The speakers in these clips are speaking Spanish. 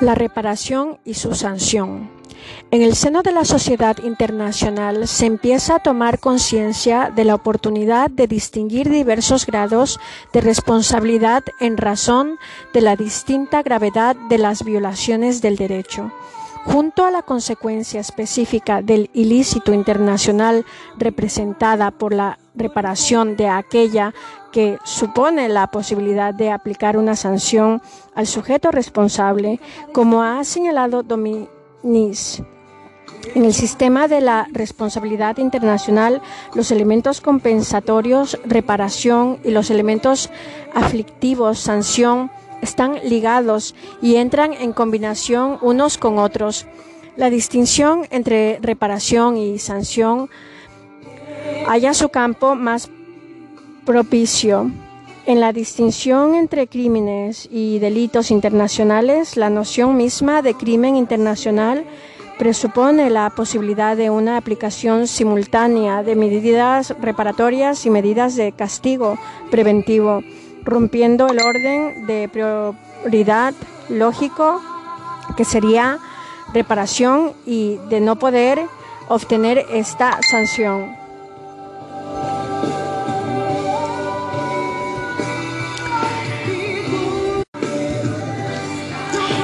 La reparación y su sanción. En el seno de la sociedad internacional se empieza a tomar conciencia de la oportunidad de distinguir diversos grados de responsabilidad en razón de la distinta gravedad de las violaciones del derecho. Junto a la consecuencia específica del ilícito internacional representada por la reparación de aquella que supone la posibilidad de aplicar una sanción al sujeto responsable, como ha señalado Dominis. En el sistema de la responsabilidad internacional, los elementos compensatorios, reparación y los elementos aflictivos, sanción, están ligados y entran en combinación unos con otros. La distinción entre reparación y sanción haya su campo más propicio. En la distinción entre crímenes y delitos internacionales, la noción misma de crimen internacional presupone la posibilidad de una aplicación simultánea de medidas reparatorias y medidas de castigo preventivo, rompiendo el orden de prioridad lógico que sería reparación y de no poder obtener esta sanción.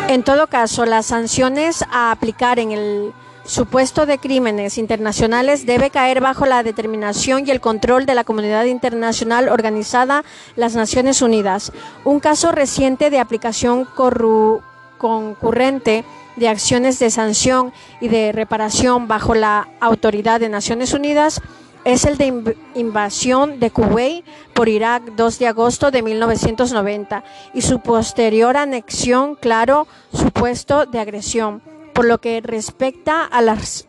En todo caso, las sanciones a aplicar en el supuesto de crímenes internacionales debe caer bajo la determinación y el control de la comunidad internacional organizada, las Naciones Unidas. Un caso reciente de aplicación concurrente de acciones de sanción y de reparación bajo la autoridad de Naciones Unidas es el de invasión de Kuwait por Irak 2 de agosto de 1990 y su posterior anexión, claro, supuesto de agresión. Por lo que respecta a las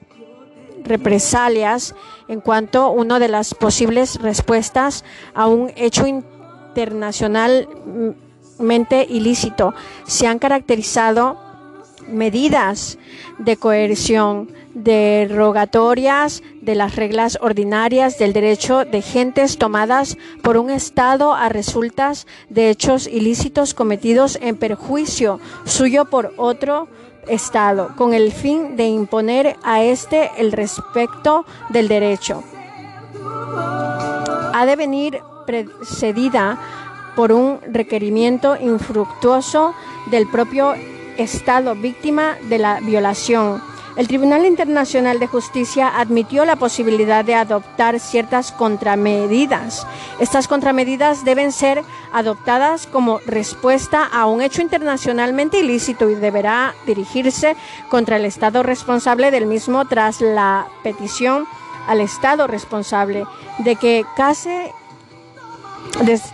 represalias en cuanto a una de las posibles respuestas a un hecho internacionalmente ilícito, se han caracterizado medidas de coerción derogatorias de las reglas ordinarias del derecho de gentes tomadas por un Estado a resultas de hechos ilícitos cometidos en perjuicio suyo por otro Estado, con el fin de imponer a éste el respecto del derecho. Ha de venir precedida por un requerimiento infructuoso del propio Estado víctima de la violación el Tribunal Internacional de Justicia admitió la posibilidad de adoptar ciertas contramedidas. Estas contramedidas deben ser adoptadas como respuesta a un hecho internacionalmente ilícito y deberá dirigirse contra el Estado responsable del mismo tras la petición al Estado responsable de que case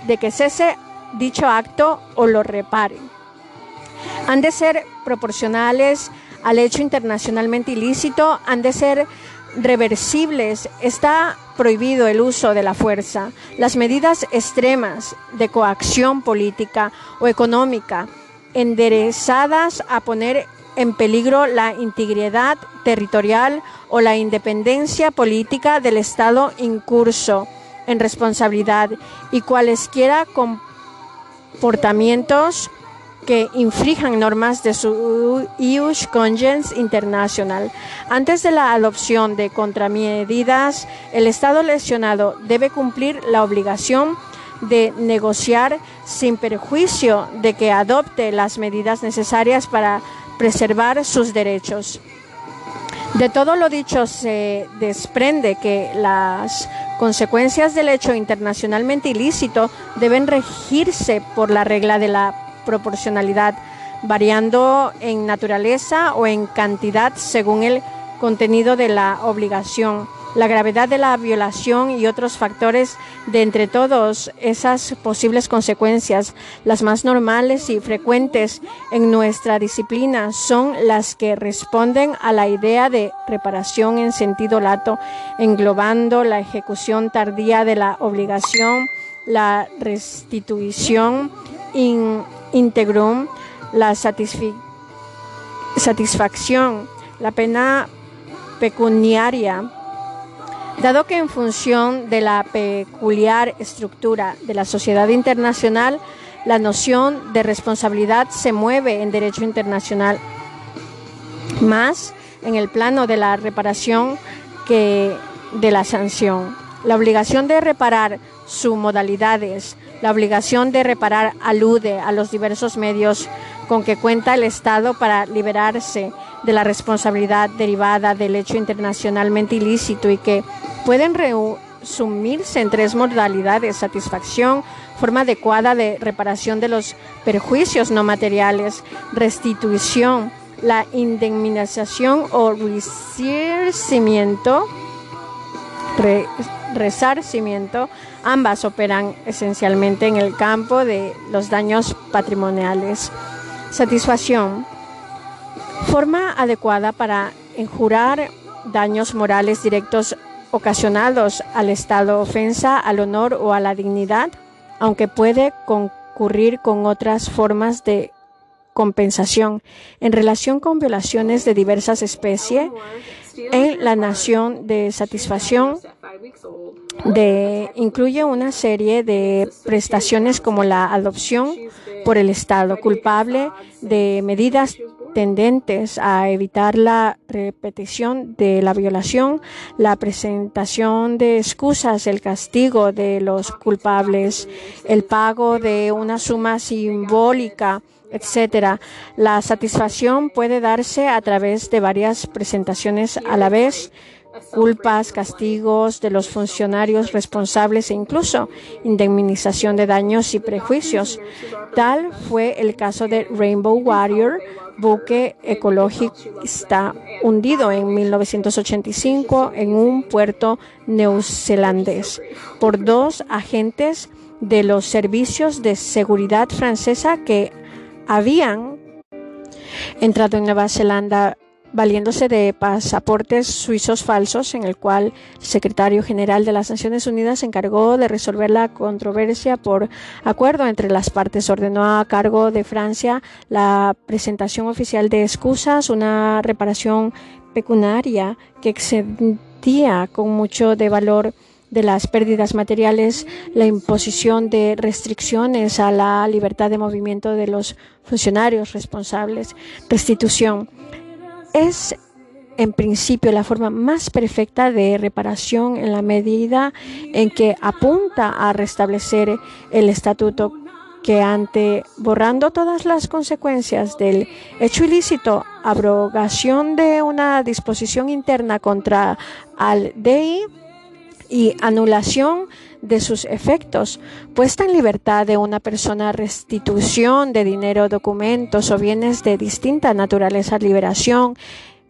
de, que cese dicho acto o lo repare. Han de ser proporcionales al hecho internacionalmente ilícito han de ser reversibles. Está prohibido el uso de la fuerza. Las medidas extremas de coacción política o económica enderezadas a poner en peligro la integridad territorial o la independencia política del Estado incurso en responsabilidad y cualesquiera comportamientos que infrijan normas de su ius congens internacional. Antes de la adopción de contramedidas, el Estado lesionado debe cumplir la obligación de negociar sin perjuicio de que adopte las medidas necesarias para preservar sus derechos. De todo lo dicho se desprende que las consecuencias del hecho internacionalmente ilícito deben regirse por la regla de la proporcionalidad, variando en naturaleza o en cantidad según el contenido de la obligación, la gravedad de la violación y otros factores de entre todos esas posibles consecuencias. Las más normales y frecuentes en nuestra disciplina son las que responden a la idea de reparación en sentido lato, englobando la ejecución tardía de la obligación, la restitución integrum la satisfacción, la pena pecuniaria, dado que en función de la peculiar estructura de la sociedad internacional, La noción de responsabilidad se mueve en derecho internacional más en el plano de la reparación que de la sanción. La obligación de reparar sus modalidades, la obligación de reparar alude a los diversos medios con que cuenta el Estado para liberarse de la responsabilidad derivada del hecho internacionalmente ilícito y que pueden resumirse en tres modalidades, satisfacción, forma adecuada de reparación de los perjuicios no materiales, restitución, la indemnización o resarcimiento, resarcimiento, ambas operan esencialmente en el campo de los daños patrimoniales. Satisfacción, forma adecuada para enjurar daños morales directos ocasionados al Estado, ofensa al honor o a la dignidad, aunque puede concurrir con otras formas de compensación en relación con violaciones de diversas especies en la nación de satisfacción de, incluye una serie de prestaciones como la adopción por el Estado culpable de medidas tendentes a evitar la repetición de la violación, la presentación de excusas, el castigo de los culpables, el pago de una suma simbólica, etcétera. La satisfacción puede darse a través de varias presentaciones a la vez culpas, castigos de los funcionarios responsables e incluso indemnización de daños y prejuicios. Tal fue el caso de Rainbow Warrior, buque ecologista hundido en 1985 en un puerto neozelandés por dos agentes de los servicios de seguridad francesa que habían entrado en Nueva Zelanda valiéndose de pasaportes suizos falsos, en el cual el secretario general de las Naciones Unidas se encargó de resolver la controversia por acuerdo entre las partes. Ordenó a cargo de Francia la presentación oficial de excusas, una reparación pecuniaria que excedía con mucho de valor de las pérdidas materiales, la imposición de restricciones a la libertad de movimiento de los funcionarios responsables, restitución es en principio la forma más perfecta de reparación en la medida en que apunta a restablecer el estatuto que ante borrando todas las consecuencias del hecho ilícito, abrogación de una disposición interna contra al DI y anulación de sus efectos, puesta en libertad de una persona, restitución de dinero, documentos o bienes de distinta naturaleza, liberación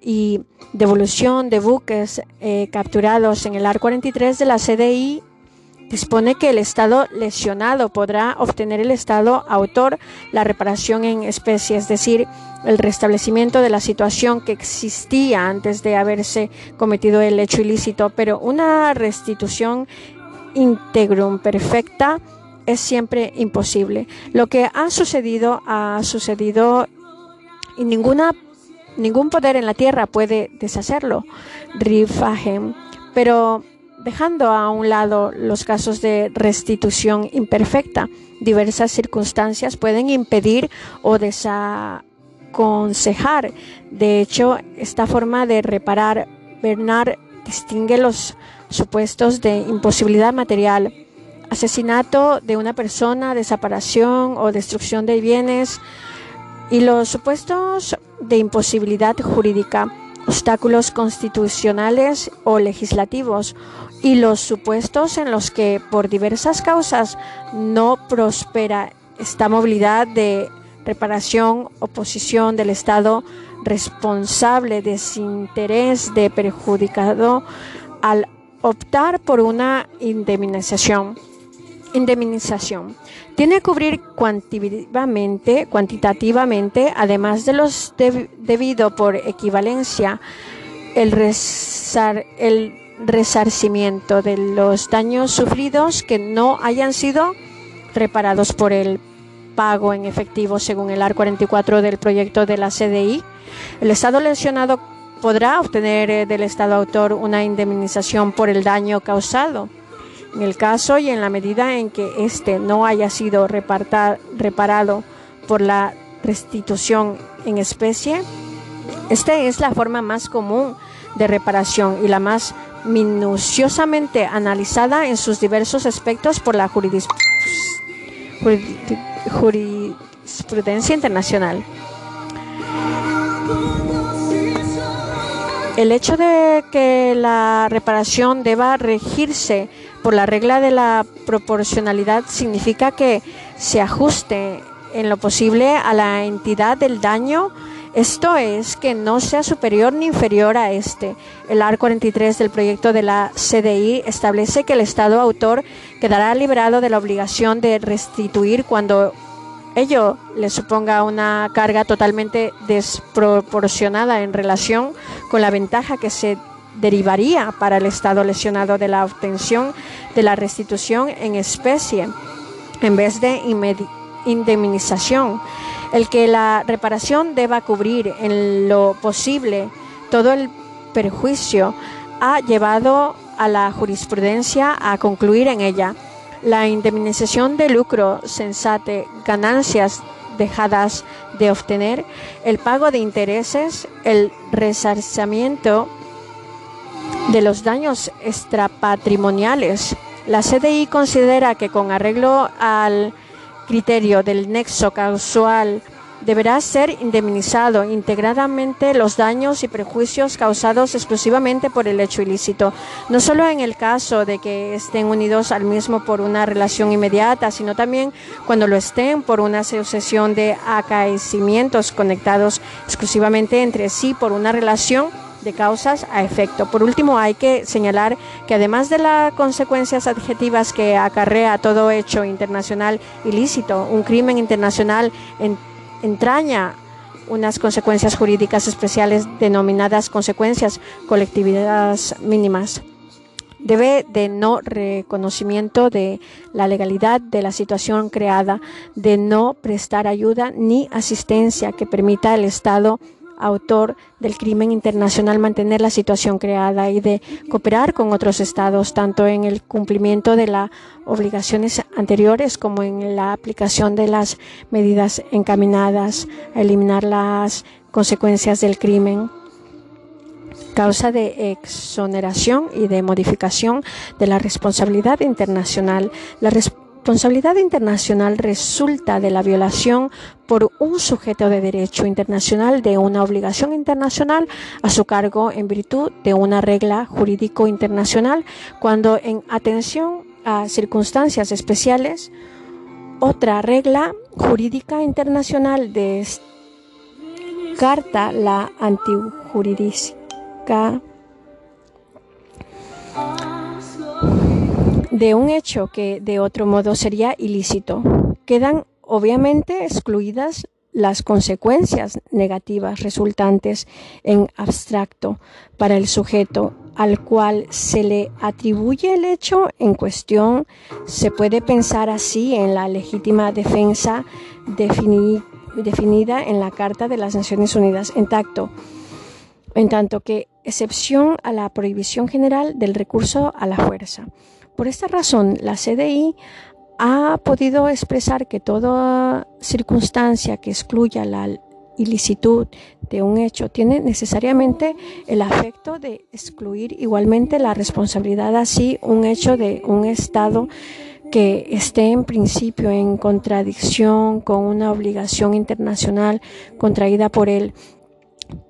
y devolución de buques eh, capturados en el AR 43 de la CDI dispone que el Estado lesionado podrá obtener el Estado autor la reparación en especie, es decir, el restablecimiento de la situación que existía antes de haberse cometido el hecho ilícito, pero una restitución integrum perfecta es siempre imposible. Lo que ha sucedido ha sucedido y ninguna ningún poder en la tierra puede deshacerlo. Rifahem. Pero dejando a un lado los casos de restitución imperfecta, diversas circunstancias pueden impedir o desaconsejar. De hecho, esta forma de reparar Bernard distingue los supuestos de imposibilidad material, asesinato de una persona, desaparición o destrucción de bienes y los supuestos de imposibilidad jurídica, obstáculos constitucionales o legislativos y los supuestos en los que por diversas causas no prospera esta movilidad de reparación, oposición del Estado responsable, desinterés de perjudicado al optar por una indemnización. Indemnización. Tiene que cubrir cuantitativamente, cuantitativamente además de los debido por equivalencia, el, el resarcimiento de los daños sufridos que no hayan sido reparados por el pago en efectivo según el AR 44 del proyecto de la CDI. El Estado lesionado podrá obtener eh, del Estado autor una indemnización por el daño causado En el caso y en la medida en que éste no haya sido reparado por la restitución en especie, esta es la forma más común de reparación y la más minuciosamente analizada en sus diversos aspectos por la jurisprudencia internacional. El hecho de que la reparación deba regirse por la regla de la proporcionalidad significa que se ajuste en lo posible a la entidad del daño, esto es, que no sea superior ni inferior a este. El AR 43 del proyecto de la CDI establece que el Estado autor quedará liberado de la obligación de restituir cuando ello le suponga una carga totalmente desproporcionada en relación con la ventaja que se derivaría para el Estado lesionado de la obtención de la restitución en especie en vez de indemnización. El que la reparación deba cubrir en lo posible todo el perjuicio ha llevado a la jurisprudencia a concluir en ella la indemnización de lucro sensate, ganancias dejadas de obtener, el pago de intereses, el resarcimiento de los daños extrapatrimoniales. La CDI considera que con arreglo al criterio del nexo causal deberá ser indemnizado integradamente los daños y prejuicios causados exclusivamente por el hecho ilícito, no solo en el caso de que estén unidos al mismo por una relación inmediata, sino también cuando lo estén por una sucesión de acaecimientos conectados exclusivamente entre sí por una relación de causas a efecto. Por último, hay que señalar que además de las consecuencias adjetivas que acarrea todo hecho internacional ilícito, un crimen internacional en entraña unas consecuencias jurídicas especiales denominadas consecuencias colectividades mínimas. Debe de no reconocimiento de la legalidad de la situación creada, de no prestar ayuda ni asistencia que permita al Estado autor del crimen internacional mantener la situación creada y de cooperar con otros estados, tanto en el cumplimiento de las obligaciones anteriores como en la aplicación de las medidas encaminadas a eliminar las consecuencias del crimen causa de exoneración y de modificación de la responsabilidad internacional. La responsabilidad internacional resulta de la violación por un sujeto de derecho internacional de una obligación internacional a su cargo en virtud de una regla jurídico internacional cuando en atención a circunstancias especiales otra regla jurídica internacional descarta la antijurídica de un hecho que de otro modo sería ilícito. Quedan obviamente excluidas las consecuencias negativas resultantes en abstracto para el sujeto al cual se le atribuye el hecho en cuestión. Se puede pensar así en la legítima defensa definida en la Carta de las Naciones Unidas en tacto, en tanto que excepción a la prohibición general del recurso a la fuerza. Por esta razón, la CDI ha podido expresar que toda circunstancia que excluya la ilicitud de un hecho tiene necesariamente el afecto de excluir igualmente la responsabilidad así un hecho de un Estado que esté en principio en contradicción con una obligación internacional contraída por él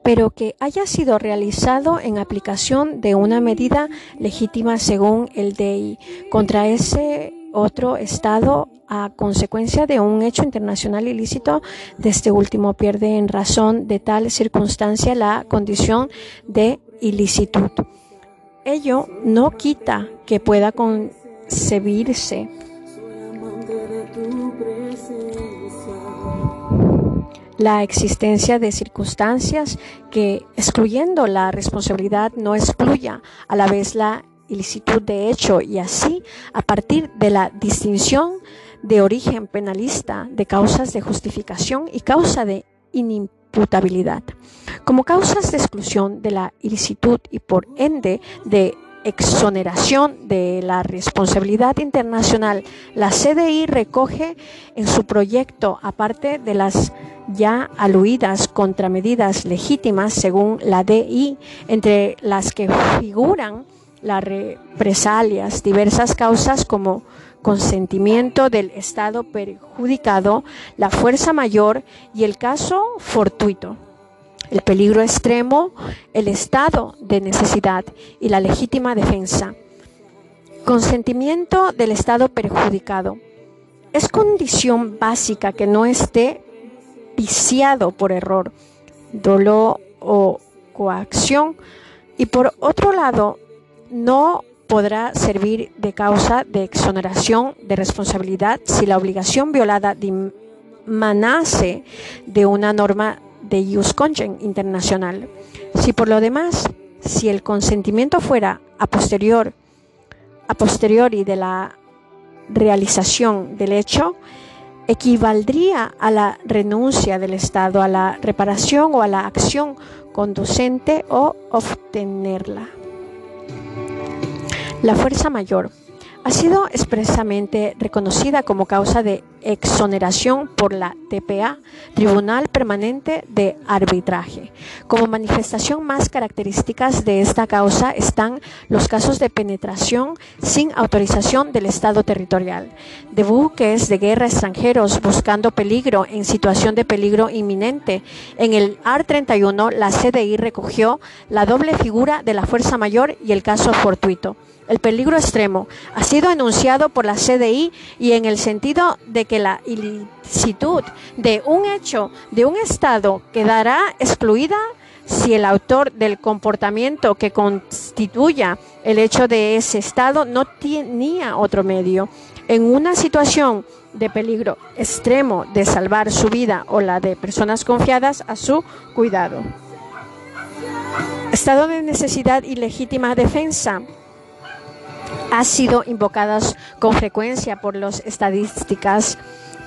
pero que haya sido realizado en aplicación de una medida legítima según el DEI contra ese otro Estado a consecuencia de un hecho internacional ilícito, de este último pierde en razón de tal circunstancia la condición de ilicitud. Ello no quita que pueda concebirse la existencia de circunstancias que, excluyendo la responsabilidad, no excluya a la vez la ilicitud de hecho y así, a partir de la distinción de origen penalista de causas de justificación y causa de inimputabilidad. Como causas de exclusión de la ilicitud y por ende de exoneración de la responsabilidad internacional, la CDI recoge en su proyecto, aparte de las ya aluidas contramedidas legítimas según la DI, entre las que figuran las represalias, diversas causas como consentimiento del Estado perjudicado, la fuerza mayor y el caso fortuito el peligro extremo, el estado de necesidad y la legítima defensa. Consentimiento del estado perjudicado. Es condición básica que no esté viciado por error, dolor o coacción y por otro lado no podrá servir de causa de exoneración de responsabilidad si la obligación violada dimanase de una norma de Jus internacional. Si por lo demás, si el consentimiento fuera a posterior, a posteriori de la realización del hecho, equivaldría a la renuncia del Estado a la reparación o a la acción conducente o obtenerla. La fuerza mayor ha sido expresamente reconocida como causa de exoneración por la TPA, Tribunal Permanente de Arbitraje. Como manifestación más características de esta causa están los casos de penetración sin autorización del Estado territorial, de buques de guerra extranjeros buscando peligro en situación de peligro inminente. En el AR-31, la CDI recogió la doble figura de la fuerza mayor y el caso fortuito. El peligro extremo ha sido enunciado por la CDI y en el sentido de que la ilicitud de un hecho de un Estado quedará excluida si el autor del comportamiento que constituya el hecho de ese Estado no tenía otro medio. En una situación de peligro extremo de salvar su vida o la de personas confiadas a su cuidado. Estado de necesidad y legítima defensa ha sido invocadas con frecuencia por las estadísticas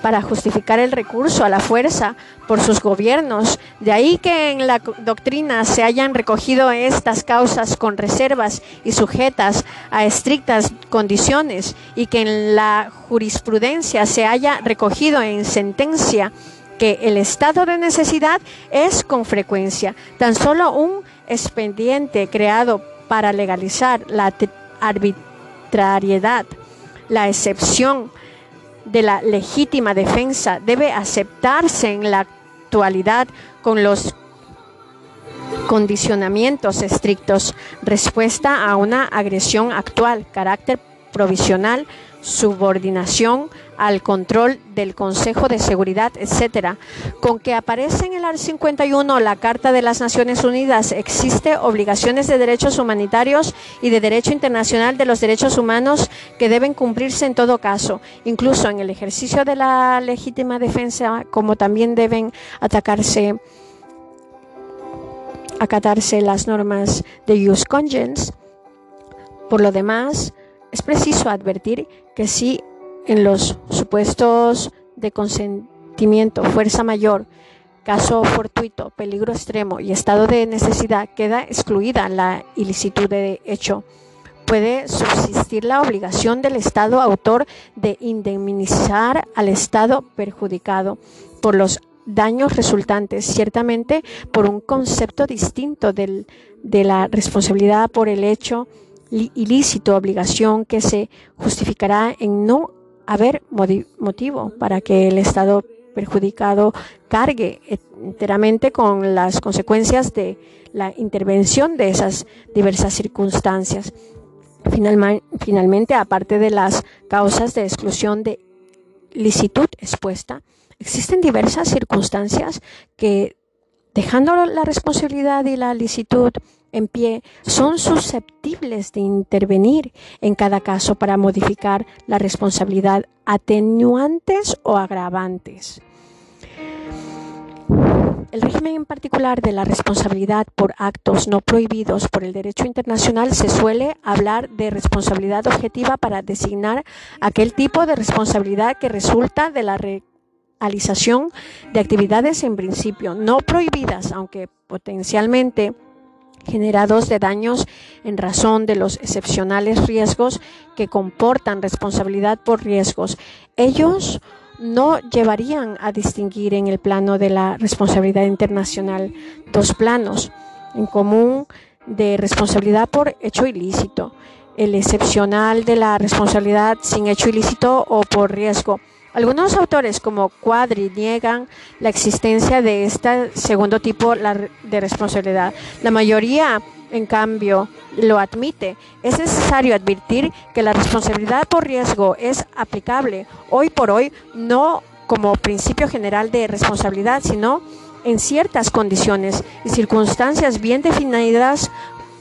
para justificar el recurso a la fuerza por sus gobiernos. De ahí que en la doctrina se hayan recogido estas causas con reservas y sujetas a estrictas condiciones y que en la jurisprudencia se haya recogido en sentencia que el estado de necesidad es con frecuencia tan solo un expediente creado para legalizar la arbitrariedad la excepción de la legítima defensa debe aceptarse en la actualidad con los condicionamientos estrictos, respuesta a una agresión actual, carácter provisional, subordinación al control del Consejo de Seguridad, etcétera. Con que aparece en el art 51 la Carta de las Naciones Unidas, existe obligaciones de derechos humanitarios y de derecho internacional de los derechos humanos que deben cumplirse en todo caso, incluso en el ejercicio de la legítima defensa, como también deben atacarse acatarse las normas de Jus Congens. Por lo demás, es preciso advertir que si en los supuestos de consentimiento, fuerza mayor, caso fortuito, peligro extremo y estado de necesidad queda excluida la ilicitud de hecho. Puede subsistir la obligación del Estado autor de indemnizar al Estado perjudicado por los daños resultantes, ciertamente por un concepto distinto del, de la responsabilidad por el hecho ilícito, obligación que se justificará en no haber motivo para que el Estado perjudicado cargue enteramente con las consecuencias de la intervención de esas diversas circunstancias. Finalmente, aparte de las causas de exclusión de licitud expuesta, existen diversas circunstancias que, dejando la responsabilidad y la licitud en pie son susceptibles de intervenir en cada caso para modificar la responsabilidad atenuantes o agravantes. El régimen en particular de la responsabilidad por actos no prohibidos por el derecho internacional se suele hablar de responsabilidad objetiva para designar aquel tipo de responsabilidad que resulta de la realización de actividades en principio no prohibidas, aunque potencialmente generados de daños en razón de los excepcionales riesgos que comportan responsabilidad por riesgos. Ellos no llevarían a distinguir en el plano de la responsabilidad internacional dos planos en común de responsabilidad por hecho ilícito, el excepcional de la responsabilidad sin hecho ilícito o por riesgo. Algunos autores como Cuadri niegan la existencia de este segundo tipo de responsabilidad. La mayoría en cambio, lo admite. Es necesario advertir que la responsabilidad por riesgo es aplicable hoy por hoy no como principio general de responsabilidad, sino en ciertas condiciones y circunstancias bien definidas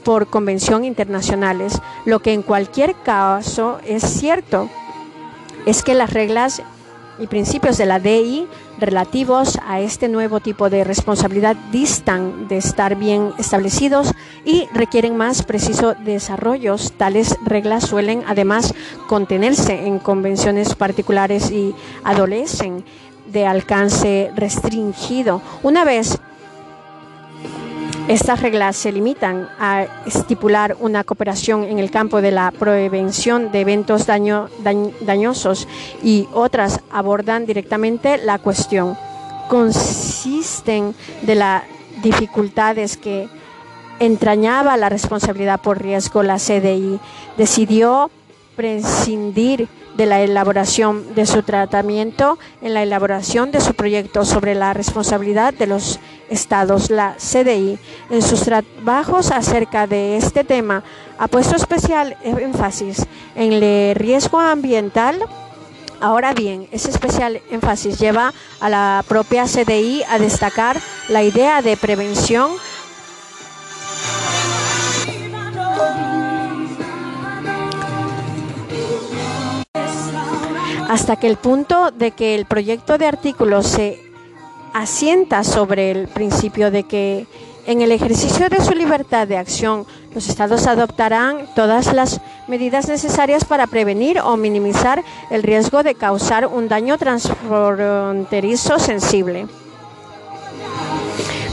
por convención internacionales. Lo que en cualquier caso es cierto es que las reglas y principios de la DI relativos a este nuevo tipo de responsabilidad distan de estar bien establecidos y requieren más preciso desarrollos. Tales reglas suelen además contenerse en convenciones particulares y adolecen de alcance restringido. Una vez estas reglas se limitan a estipular una cooperación en el campo de la prevención de eventos dañosos y otras abordan directamente la cuestión. Consisten de las dificultades que entrañaba la responsabilidad por riesgo. La CDI decidió prescindir de la elaboración de su tratamiento en la elaboración de su proyecto sobre la responsabilidad de los estados. La CDI, en sus trabajos acerca de este tema, ha puesto especial énfasis en el riesgo ambiental. Ahora bien, ese especial énfasis lleva a la propia CDI a destacar la idea de prevención hasta que el punto de que el proyecto de artículo se asienta sobre el principio de que en el ejercicio de su libertad de acción, los estados adoptarán todas las medidas necesarias para prevenir o minimizar el riesgo de causar un daño transfronterizo sensible.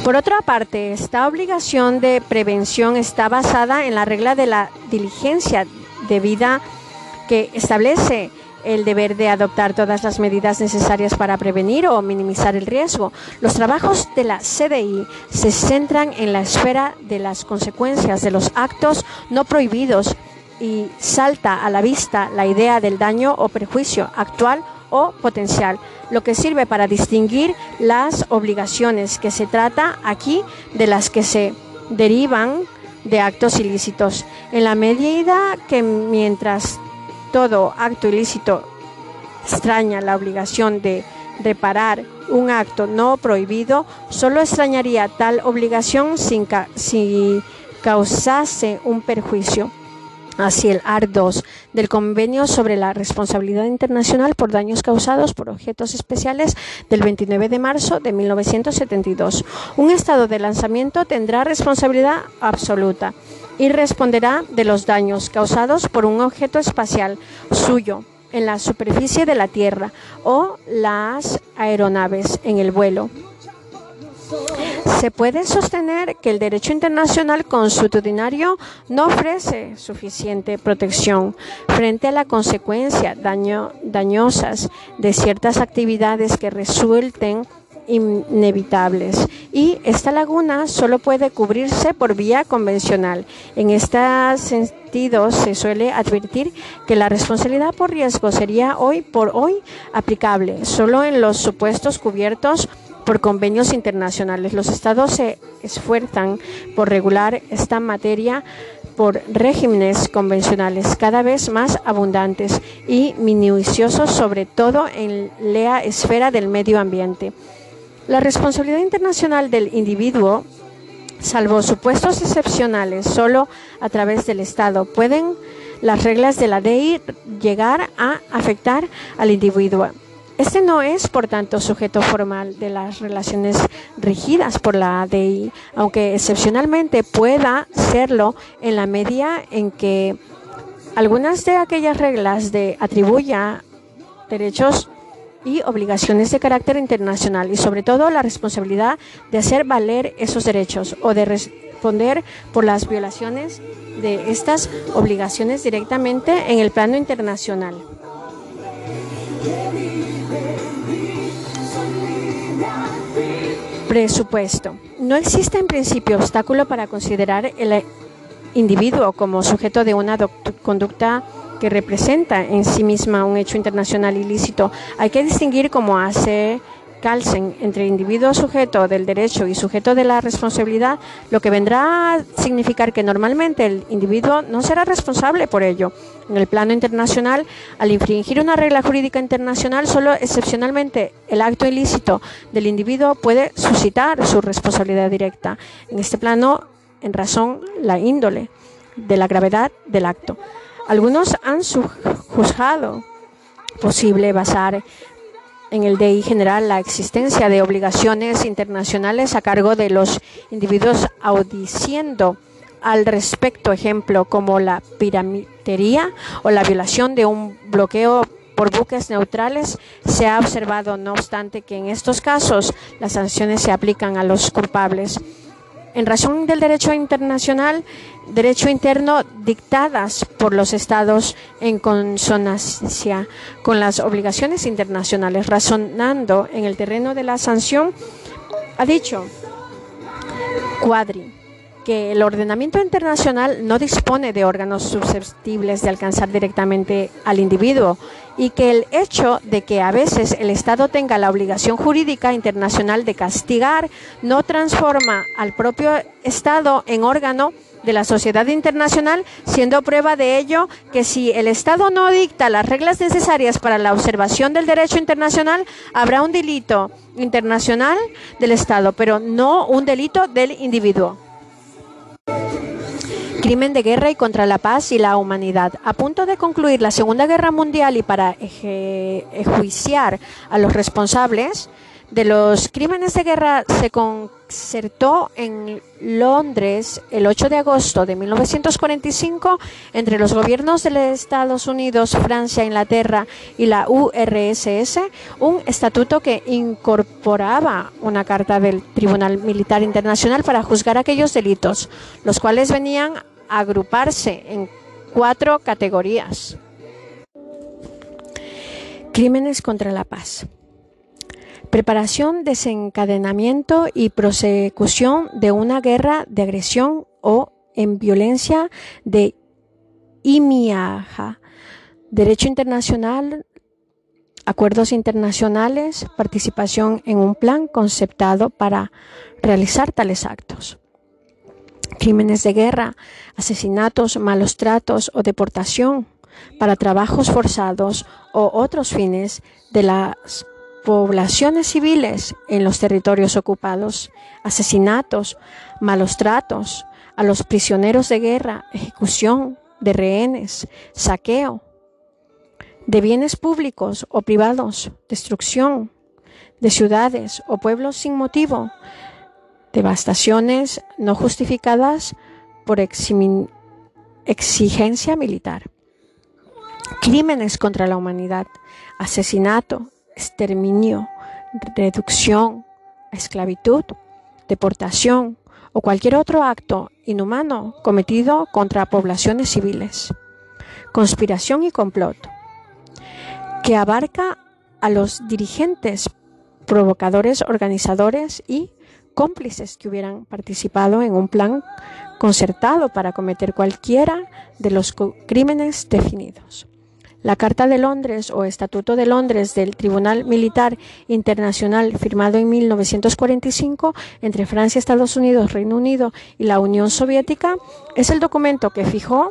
Por otra parte, esta obligación de prevención está basada en la regla de la diligencia debida que establece el deber de adoptar todas las medidas necesarias para prevenir o minimizar el riesgo. Los trabajos de la CDI se centran en la esfera de las consecuencias de los actos no prohibidos y salta a la vista la idea del daño o perjuicio actual o potencial, lo que sirve para distinguir las obligaciones que se trata aquí de las que se derivan de actos ilícitos. En la medida que mientras todo acto ilícito extraña la obligación de reparar un acto no prohibido, solo extrañaría tal obligación sin si causase un perjuicio. Así el AR2 del Convenio sobre la Responsabilidad Internacional por Daños Causados por Objetos Especiales del 29 de marzo de 1972. Un estado de lanzamiento tendrá responsabilidad absoluta y responderá de los daños causados por un objeto espacial suyo en la superficie de la Tierra o las aeronaves en el vuelo. Se puede sostener que el derecho internacional consuetudinario no ofrece suficiente protección frente a la consecuencia dañosas de ciertas actividades que resulten inevitables y esta laguna solo puede cubrirse por vía convencional. En este sentido, se suele advertir que la responsabilidad por riesgo sería hoy por hoy aplicable solo en los supuestos cubiertos por convenios internacionales. Los estados se esfuerzan por regular esta materia por regímenes convencionales cada vez más abundantes y minuciosos, sobre todo en la esfera del medio ambiente. La responsabilidad internacional del individuo, salvo supuestos excepcionales, solo a través del Estado pueden las reglas de la DI llegar a afectar al individuo. Este no es, por tanto, sujeto formal de las relaciones regidas por la DI, aunque excepcionalmente pueda serlo en la medida en que algunas de aquellas reglas de atribuya derechos y obligaciones de carácter internacional y sobre todo la responsabilidad de hacer valer esos derechos o de responder por las violaciones de estas obligaciones directamente en el plano internacional. Presupuesto. No existe en principio obstáculo para considerar el individuo como sujeto de una conducta que representa en sí misma un hecho internacional ilícito. Hay que distinguir, como hace calcen entre individuo sujeto del derecho y sujeto de la responsabilidad, lo que vendrá a significar que normalmente el individuo no será responsable por ello. En el plano internacional, al infringir una regla jurídica internacional, solo excepcionalmente el acto ilícito del individuo puede suscitar su responsabilidad directa. En este plano, en razón la índole de la gravedad del acto. Algunos han juzgado posible basar en el DI general la existencia de obligaciones internacionales a cargo de los individuos audiciendo al respecto, ejemplo como la piramitería o la violación de un bloqueo por buques neutrales, se ha observado, no obstante, que en estos casos las sanciones se aplican a los culpables en razón del derecho internacional, derecho interno dictadas por los estados en consonancia con las obligaciones internacionales, razonando en el terreno de la sanción, ha dicho Cuadri que el ordenamiento internacional no dispone de órganos susceptibles de alcanzar directamente al individuo y que el hecho de que a veces el Estado tenga la obligación jurídica internacional de castigar no transforma al propio Estado en órgano de la sociedad internacional, siendo prueba de ello que si el Estado no dicta las reglas necesarias para la observación del derecho internacional, habrá un delito internacional del Estado, pero no un delito del individuo crimen de guerra y contra la paz y la humanidad. A punto de concluir la Segunda Guerra Mundial y para enjuiciar a los responsables de los crímenes de guerra se concertó en Londres el 8 de agosto de 1945 entre los gobiernos de los Estados Unidos, Francia, Inglaterra y la URSS un estatuto que incorporaba una carta del Tribunal Militar Internacional para juzgar aquellos delitos, los cuales venían agruparse en cuatro categorías. Crímenes contra la paz. Preparación, desencadenamiento y prosecución de una guerra de agresión o en violencia de IMIAJA. Derecho internacional, acuerdos internacionales, participación en un plan conceptado para realizar tales actos crímenes de guerra, asesinatos, malos tratos o deportación para trabajos forzados o otros fines de las poblaciones civiles en los territorios ocupados, asesinatos, malos tratos a los prisioneros de guerra, ejecución de rehenes, saqueo de bienes públicos o privados, destrucción de ciudades o pueblos sin motivo, devastaciones no justificadas por exigencia militar, crímenes contra la humanidad, asesinato, exterminio, reducción esclavitud, deportación o cualquier otro acto inhumano cometido contra poblaciones civiles, conspiración y complot, que abarca a los dirigentes, provocadores, organizadores y cómplices que hubieran participado en un plan concertado para cometer cualquiera de los crímenes definidos. La Carta de Londres o Estatuto de Londres del Tribunal Militar Internacional firmado en 1945 entre Francia, Estados Unidos, Reino Unido y la Unión Soviética es el documento que fijó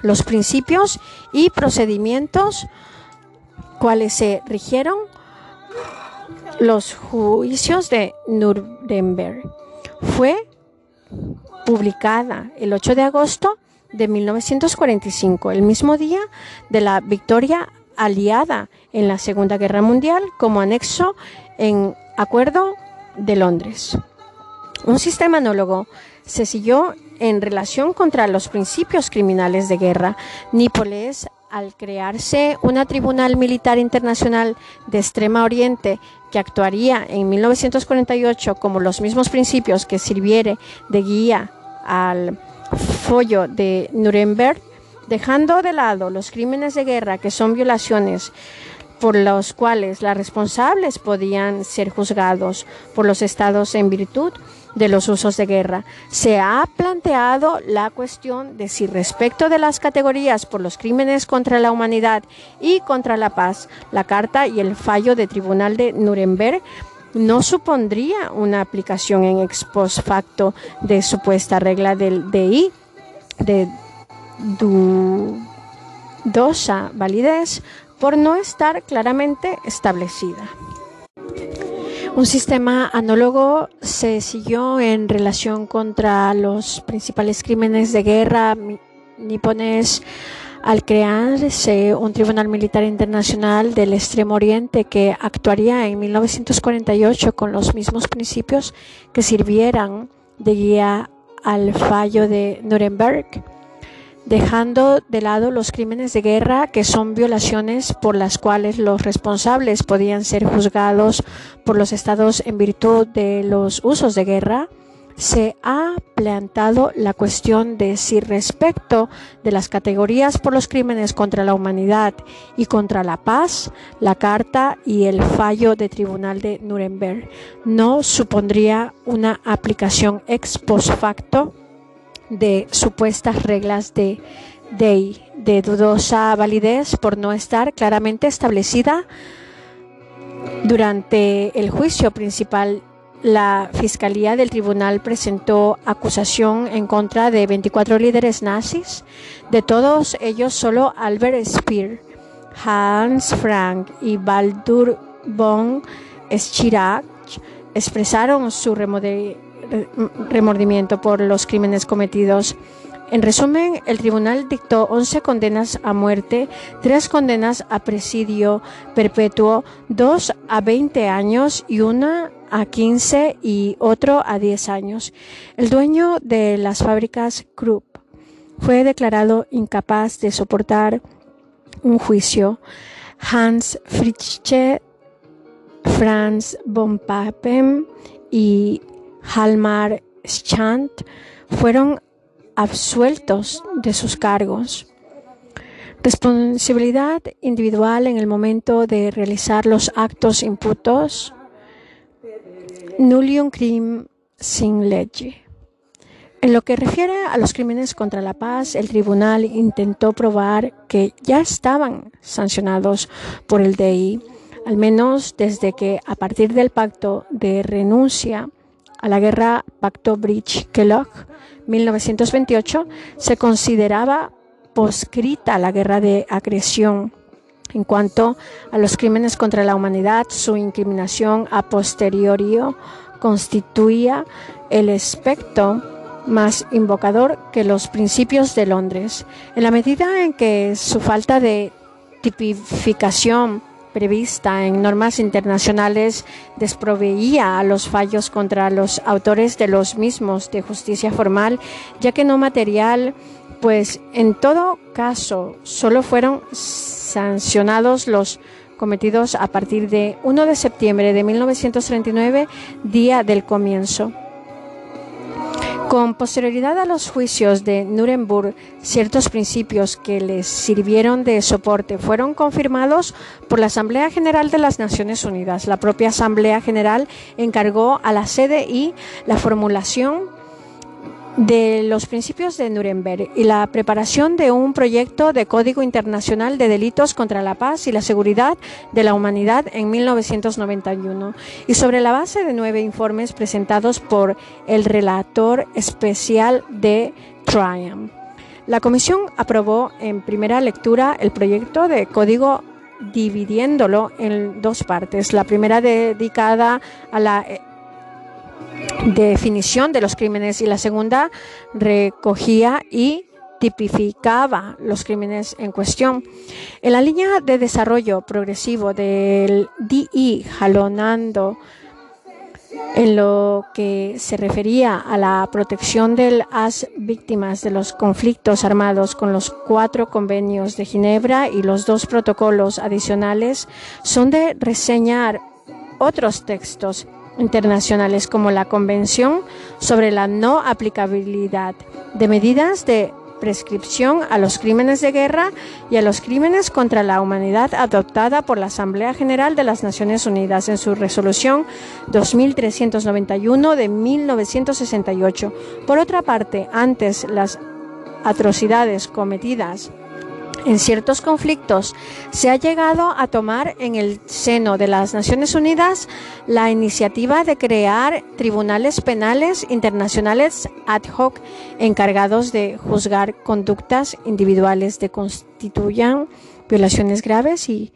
los principios y procedimientos cuales se rigieron los juicios de Nuremberg. Fue publicada el 8 de agosto de 1945, el mismo día de la victoria aliada en la Segunda Guerra Mundial como anexo en Acuerdo de Londres. Un sistema anólogo se siguió en relación contra los principios criminales de guerra. Nípoles, al crearse una tribunal militar internacional de Extrema Oriente que actuaría en 1948 como los mismos principios que sirviere de guía al follo de Nuremberg, dejando de lado los crímenes de guerra que son violaciones por los cuales las responsables podían ser juzgados por los estados en virtud de los usos de guerra. Se ha planteado la cuestión de si respecto de las categorías por los crímenes contra la humanidad y contra la paz, la carta y el fallo de tribunal de Nuremberg no supondría una aplicación en ex post facto de supuesta regla del DI de dudosa validez por no estar claramente establecida. Un sistema análogo se siguió en relación contra los principales crímenes de guerra. Nipones al crearse un Tribunal Militar Internacional del Extremo Oriente que actuaría en 1948 con los mismos principios que sirvieran de guía al fallo de Nuremberg dejando de lado los crímenes de guerra que son violaciones por las cuales los responsables podían ser juzgados por los estados en virtud de los usos de guerra, se ha planteado la cuestión de si respecto de las categorías por los crímenes contra la humanidad y contra la paz, la carta y el fallo de tribunal de Nuremberg no supondría una aplicación ex post facto de supuestas reglas de DEI de dudosa validez por no estar claramente establecida durante el juicio principal. La Fiscalía del Tribunal presentó acusación en contra de 24 líderes nazis. De todos ellos, solo Albert Speer, Hans Frank y Baldur von Schirach expresaron su remodelación remordimiento por los crímenes cometidos. En resumen, el tribunal dictó 11 condenas a muerte, 3 condenas a presidio perpetuo, 2 a 20 años y una a 15 y otro a 10 años. El dueño de las fábricas Krupp fue declarado incapaz de soportar un juicio. Hans Fritzsche, Franz von Papen y Halmar Schant fueron absueltos de sus cargos. Responsabilidad individual en el momento de realizar los actos imputos. Nullium crim sin legge. En lo que refiere a los crímenes contra la paz, el tribunal intentó probar que ya estaban sancionados por el DI, al menos desde que a partir del pacto de renuncia a la guerra Pacto Bridge-Kellogg 1928 se consideraba poscrita la guerra de agresión. En cuanto a los crímenes contra la humanidad, su incriminación a posteriori constituía el aspecto más invocador que los principios de Londres, en la medida en que su falta de tipificación prevista en normas internacionales desproveía a los fallos contra los autores de los mismos de justicia formal, ya que no material, pues en todo caso solo fueron sancionados los cometidos a partir de 1 de septiembre de 1939, día del comienzo. Con posterioridad a los juicios de Nuremberg, ciertos principios que les sirvieron de soporte fueron confirmados por la Asamblea General de las Naciones Unidas. La propia Asamblea General encargó a la CDI la formulación de los principios de Nuremberg y la preparación de un proyecto de Código Internacional de Delitos contra la Paz y la Seguridad de la Humanidad en 1991 y sobre la base de nueve informes presentados por el relator especial de Triumph. La Comisión aprobó en primera lectura el proyecto de código dividiéndolo en dos partes. La primera dedicada a la definición de los crímenes y la segunda recogía y tipificaba los crímenes en cuestión. En la línea de desarrollo progresivo del DI jalonando en lo que se refería a la protección de las víctimas de los conflictos armados con los cuatro convenios de Ginebra y los dos protocolos adicionales, son de reseñar otros textos internacionales como la Convención sobre la no aplicabilidad de medidas de prescripción a los crímenes de guerra y a los crímenes contra la humanidad adoptada por la Asamblea General de las Naciones Unidas en su resolución 2391 de 1968. Por otra parte, antes las atrocidades cometidas en ciertos conflictos, se ha llegado a tomar en el seno de las Naciones Unidas la iniciativa de crear tribunales penales internacionales ad hoc encargados de juzgar conductas individuales que constituyan violaciones graves y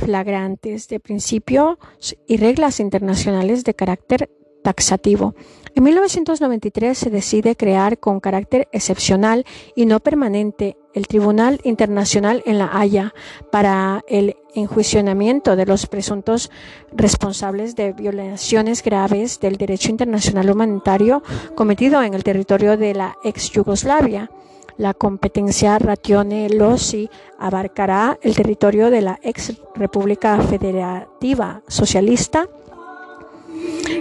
flagrantes de principios y reglas internacionales de carácter taxativo. En 1993 se decide crear con carácter excepcional y no permanente el Tribunal Internacional en La Haya para el enjuiciamiento de los presuntos responsables de violaciones graves del derecho internacional humanitario cometido en el territorio de la ex Yugoslavia. La competencia Ratione Lossi abarcará el territorio de la ex República Federativa Socialista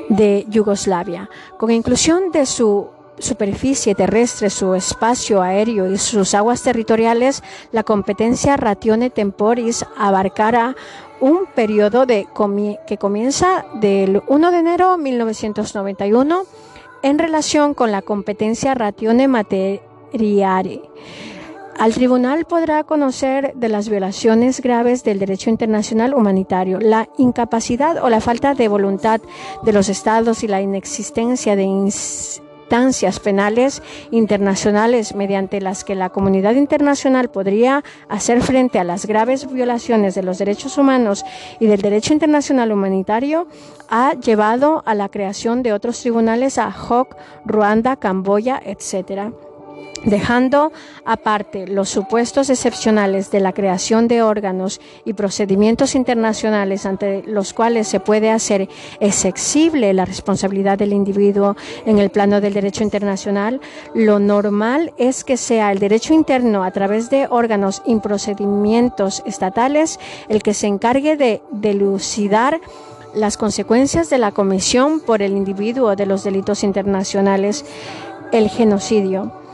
de Yugoslavia. Con inclusión de su superficie terrestre, su espacio aéreo y sus aguas territoriales, la competencia Ratione Temporis abarcará un periodo que comienza del 1 de enero de 1991 en relación con la competencia Ratione Materiare. Al tribunal podrá conocer de las violaciones graves del derecho internacional humanitario, la incapacidad o la falta de voluntad de los estados y la inexistencia de instancias penales internacionales mediante las que la comunidad internacional podría hacer frente a las graves violaciones de los derechos humanos y del derecho internacional humanitario, ha llevado a la creación de otros tribunales a Ruanda, Camboya, etc dejando aparte los supuestos excepcionales de la creación de órganos y procedimientos internacionales ante los cuales se puede hacer exigible la responsabilidad del individuo en el plano del derecho internacional, lo normal es que sea el derecho interno a través de órganos y procedimientos estatales el que se encargue de delucidar las consecuencias de la comisión por el individuo de los delitos internacionales, el genocidio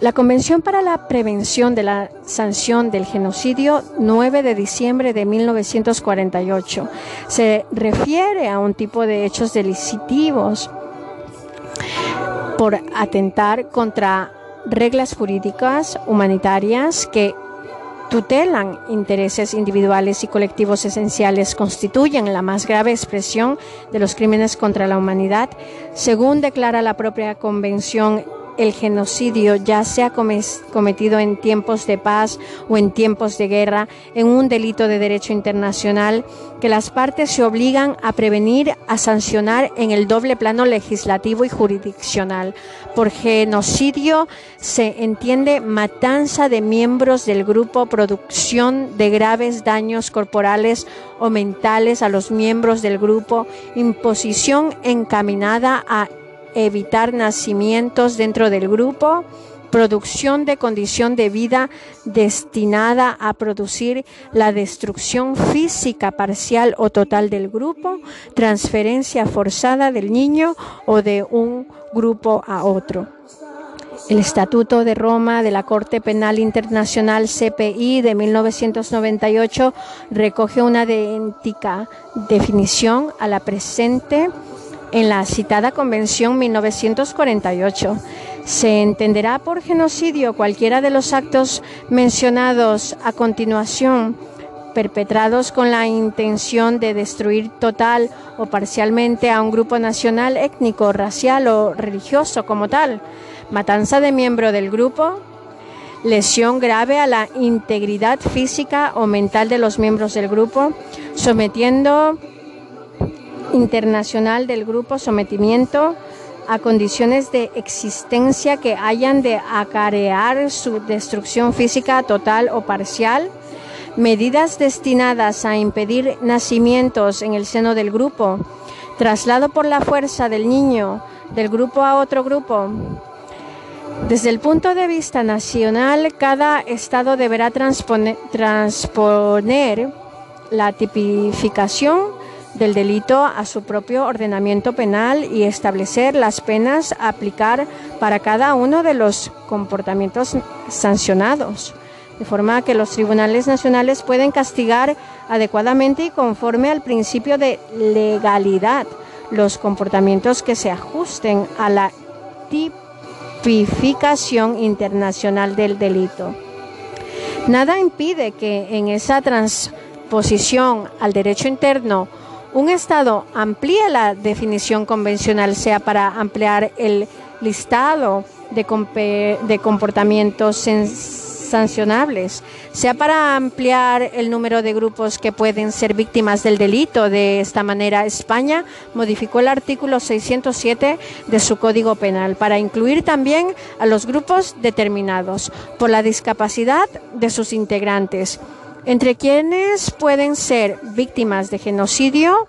la Convención para la Prevención de la Sanción del Genocidio, 9 de diciembre de 1948, se refiere a un tipo de hechos delicitivos por atentar contra reglas jurídicas humanitarias que tutelan intereses individuales y colectivos esenciales, constituyen la más grave expresión de los crímenes contra la humanidad, según declara la propia Convención el genocidio, ya sea cometido en tiempos de paz o en tiempos de guerra, en un delito de derecho internacional que las partes se obligan a prevenir, a sancionar en el doble plano legislativo y jurisdiccional. Por genocidio se entiende matanza de miembros del grupo, producción de graves daños corporales o mentales a los miembros del grupo, imposición encaminada a evitar nacimientos dentro del grupo, producción de condición de vida destinada a producir la destrucción física parcial o total del grupo, transferencia forzada del niño o de un grupo a otro. El Estatuto de Roma de la Corte Penal Internacional CPI de 1998 recoge una idéntica definición a la presente en la citada Convención 1948. Se entenderá por genocidio cualquiera de los actos mencionados a continuación perpetrados con la intención de destruir total o parcialmente a un grupo nacional, étnico, racial o religioso como tal, matanza de miembro del grupo, lesión grave a la integridad física o mental de los miembros del grupo, sometiendo internacional del grupo sometimiento a condiciones de existencia que hayan de acarear su destrucción física total o parcial, medidas destinadas a impedir nacimientos en el seno del grupo, traslado por la fuerza del niño del grupo a otro grupo. Desde el punto de vista nacional, cada Estado deberá transponer, transponer la tipificación del delito a su propio ordenamiento penal y establecer las penas a aplicar para cada uno de los comportamientos sancionados, de forma que los tribunales nacionales pueden castigar adecuadamente y conforme al principio de legalidad los comportamientos que se ajusten a la tipificación internacional del delito. Nada impide que en esa transposición al derecho interno un Estado amplíe la definición convencional, sea para ampliar el listado de, de comportamientos sancionables, sea para ampliar el número de grupos que pueden ser víctimas del delito. De esta manera, España modificó el artículo 607 de su Código Penal para incluir también a los grupos determinados por la discapacidad de sus integrantes, entre quienes pueden ser víctimas de genocidio.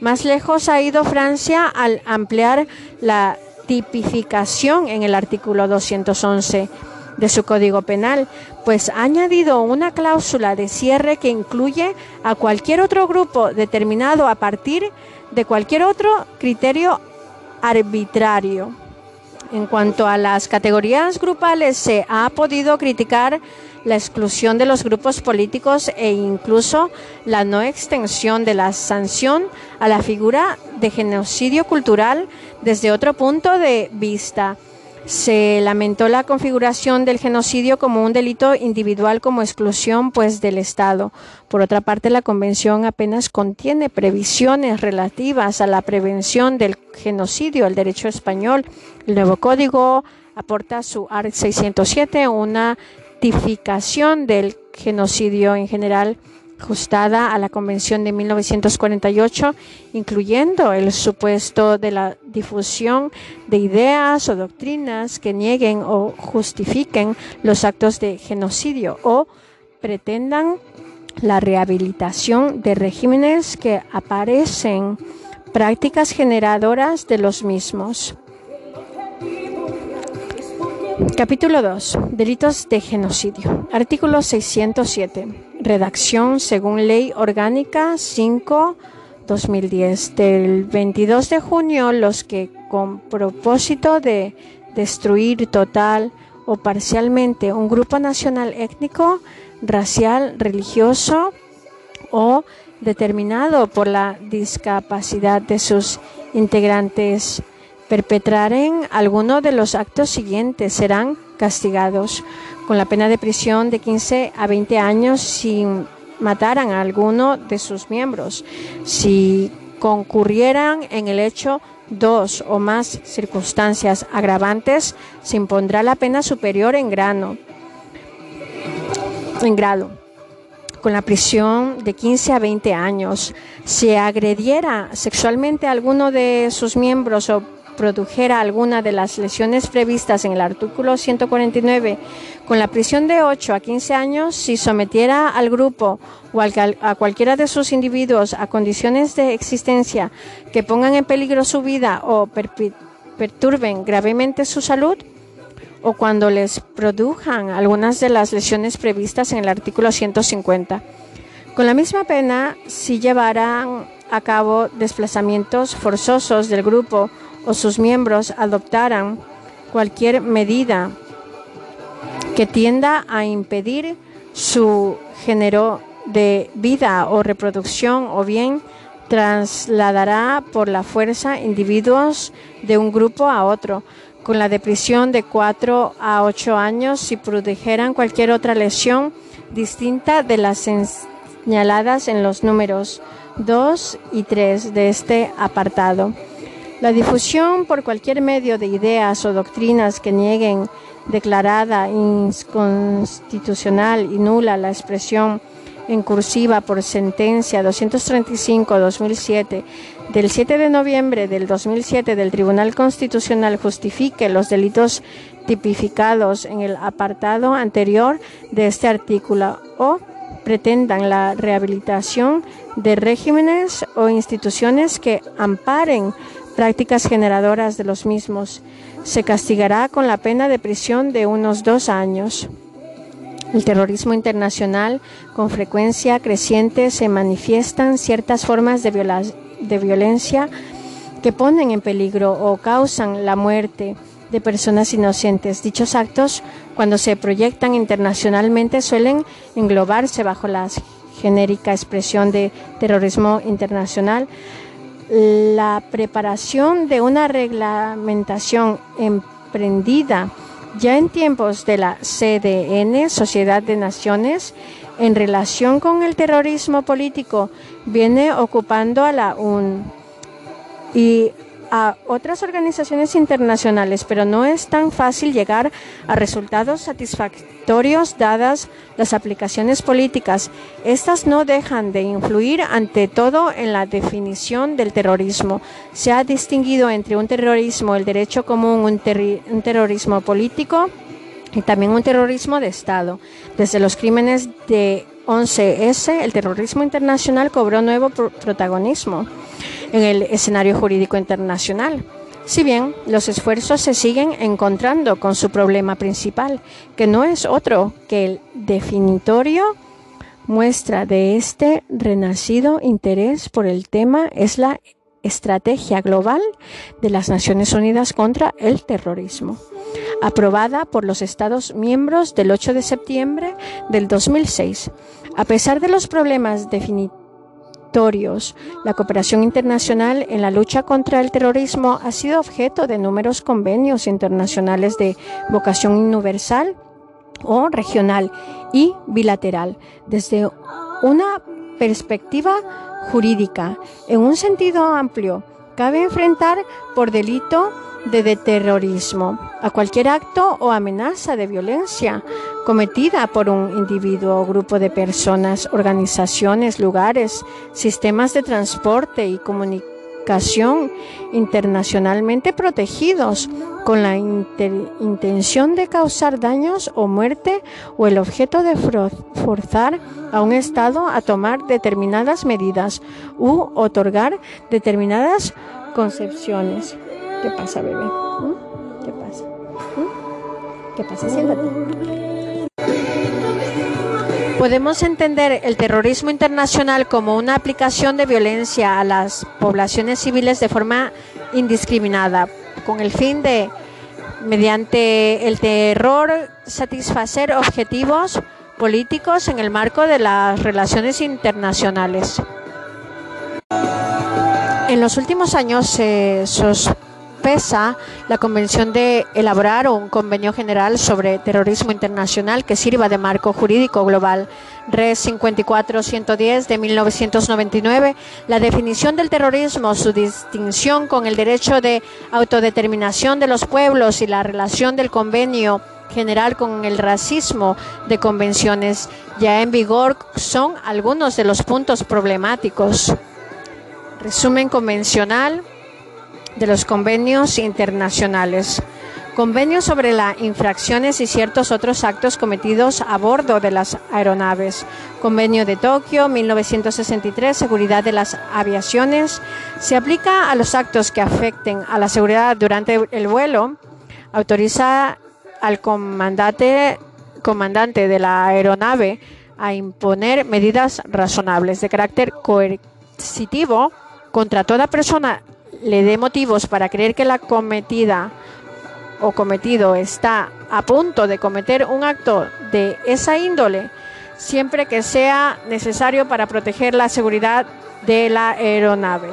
Más lejos ha ido Francia al ampliar la tipificación en el artículo 211 de su Código Penal, pues ha añadido una cláusula de cierre que incluye a cualquier otro grupo determinado a partir de cualquier otro criterio arbitrario. En cuanto a las categorías grupales, se ha podido criticar la exclusión de los grupos políticos e incluso la no extensión de la sanción a la figura de genocidio cultural desde otro punto de vista se lamentó la configuración del genocidio como un delito individual como exclusión pues del Estado. Por otra parte, la convención apenas contiene previsiones relativas a la prevención del genocidio, el derecho español. El nuevo código aporta su art 607 una tipificación del genocidio en general ajustada a la Convención de 1948, incluyendo el supuesto de la difusión de ideas o doctrinas que nieguen o justifiquen los actos de genocidio o pretendan la rehabilitación de regímenes que aparecen prácticas generadoras de los mismos. Capítulo 2. Delitos de genocidio. Artículo 607. Redacción según Ley Orgánica 5 2010 del 22 de junio los que con propósito de destruir total o parcialmente un grupo nacional étnico, racial, religioso o determinado por la discapacidad de sus integrantes perpetraren alguno de los actos siguientes serán castigados con la pena de prisión de 15 a 20 años si mataran a alguno de sus miembros, si concurrieran en el hecho dos o más circunstancias agravantes, se impondrá la pena superior en grano, en grado con la prisión de 15 a 20 años. Si agrediera sexualmente a alguno de sus miembros o produjera alguna de las lesiones previstas en el artículo 149 con la prisión de 8 a 15 años si sometiera al grupo o a cualquiera de sus individuos a condiciones de existencia que pongan en peligro su vida o perturben gravemente su salud o cuando les produjan algunas de las lesiones previstas en el artículo 150. Con la misma pena, si llevaran a cabo desplazamientos forzosos del grupo o sus miembros adoptaran cualquier medida que tienda a impedir su género de vida o reproducción o bien trasladará por la fuerza individuos de un grupo a otro, con la depresión de 4 a 8 años si produjeran cualquier otra lesión distinta de las señaladas en los números 2 y 3 de este apartado. La difusión por cualquier medio de ideas o doctrinas que nieguen declarada inconstitucional y nula la expresión en cursiva por sentencia 235-2007 del 7 de noviembre del 2007 del Tribunal Constitucional justifique los delitos tipificados en el apartado anterior de este artículo o pretendan la rehabilitación de regímenes o instituciones que amparen prácticas generadoras de los mismos. Se castigará con la pena de prisión de unos dos años. El terrorismo internacional, con frecuencia creciente, se manifiestan ciertas formas de violencia que ponen en peligro o causan la muerte de personas inocentes. Dichos actos, cuando se proyectan internacionalmente, suelen englobarse bajo la genérica expresión de terrorismo internacional. La preparación de una reglamentación emprendida ya en tiempos de la CDN, Sociedad de Naciones, en relación con el terrorismo político, viene ocupando a la UN y a otras organizaciones internacionales, pero no es tan fácil llegar a resultados satisfactorios dadas las aplicaciones políticas. Estas no dejan de influir ante todo en la definición del terrorismo. Se ha distinguido entre un terrorismo, el derecho común, un, un terrorismo político y también un terrorismo de Estado. Desde los crímenes de 11S, el terrorismo internacional cobró nuevo protagonismo en el escenario jurídico internacional. Si bien los esfuerzos se siguen encontrando con su problema principal, que no es otro que el definitorio muestra de este renacido interés por el tema es la Estrategia Global de las Naciones Unidas contra el Terrorismo, aprobada por los Estados miembros del 8 de septiembre del 2006. A pesar de los problemas definitorios, la cooperación internacional en la lucha contra el terrorismo ha sido objeto de numerosos convenios internacionales de vocación universal o regional y bilateral. Desde una perspectiva jurídica, en un sentido amplio, cabe enfrentar por delito de terrorismo a cualquier acto o amenaza de violencia cometida por un individuo o grupo de personas, organizaciones, lugares, sistemas de transporte y comunicación internacionalmente protegidos con la intención de causar daños o muerte o el objeto de forzar a un Estado a tomar determinadas medidas u otorgar determinadas concepciones. ¿Qué pasa, bebé? ¿Mm? ¿Qué pasa? ¿Mm? ¿Qué pasa? Siéntate. Podemos entender el terrorismo internacional como una aplicación de violencia a las poblaciones civiles de forma indiscriminada, con el fin de, mediante el terror, satisfacer objetivos políticos en el marco de las relaciones internacionales. En los últimos años se pesa la convención de elaborar un convenio general sobre terrorismo internacional que sirva de marco jurídico global. Res 54-110 de 1999, la definición del terrorismo, su distinción con el derecho de autodeterminación de los pueblos y la relación del convenio general con el racismo de convenciones ya en vigor son algunos de los puntos problemáticos. Resumen convencional de los convenios internacionales. Convenio sobre las infracciones y ciertos otros actos cometidos a bordo de las aeronaves. Convenio de Tokio, 1963, seguridad de las aviaciones. Se aplica a los actos que afecten a la seguridad durante el vuelo. Autoriza al comandante, comandante de la aeronave a imponer medidas razonables de carácter coercitivo contra toda persona le dé motivos para creer que la cometida o cometido está a punto de cometer un acto de esa índole, siempre que sea necesario para proteger la seguridad de la aeronave.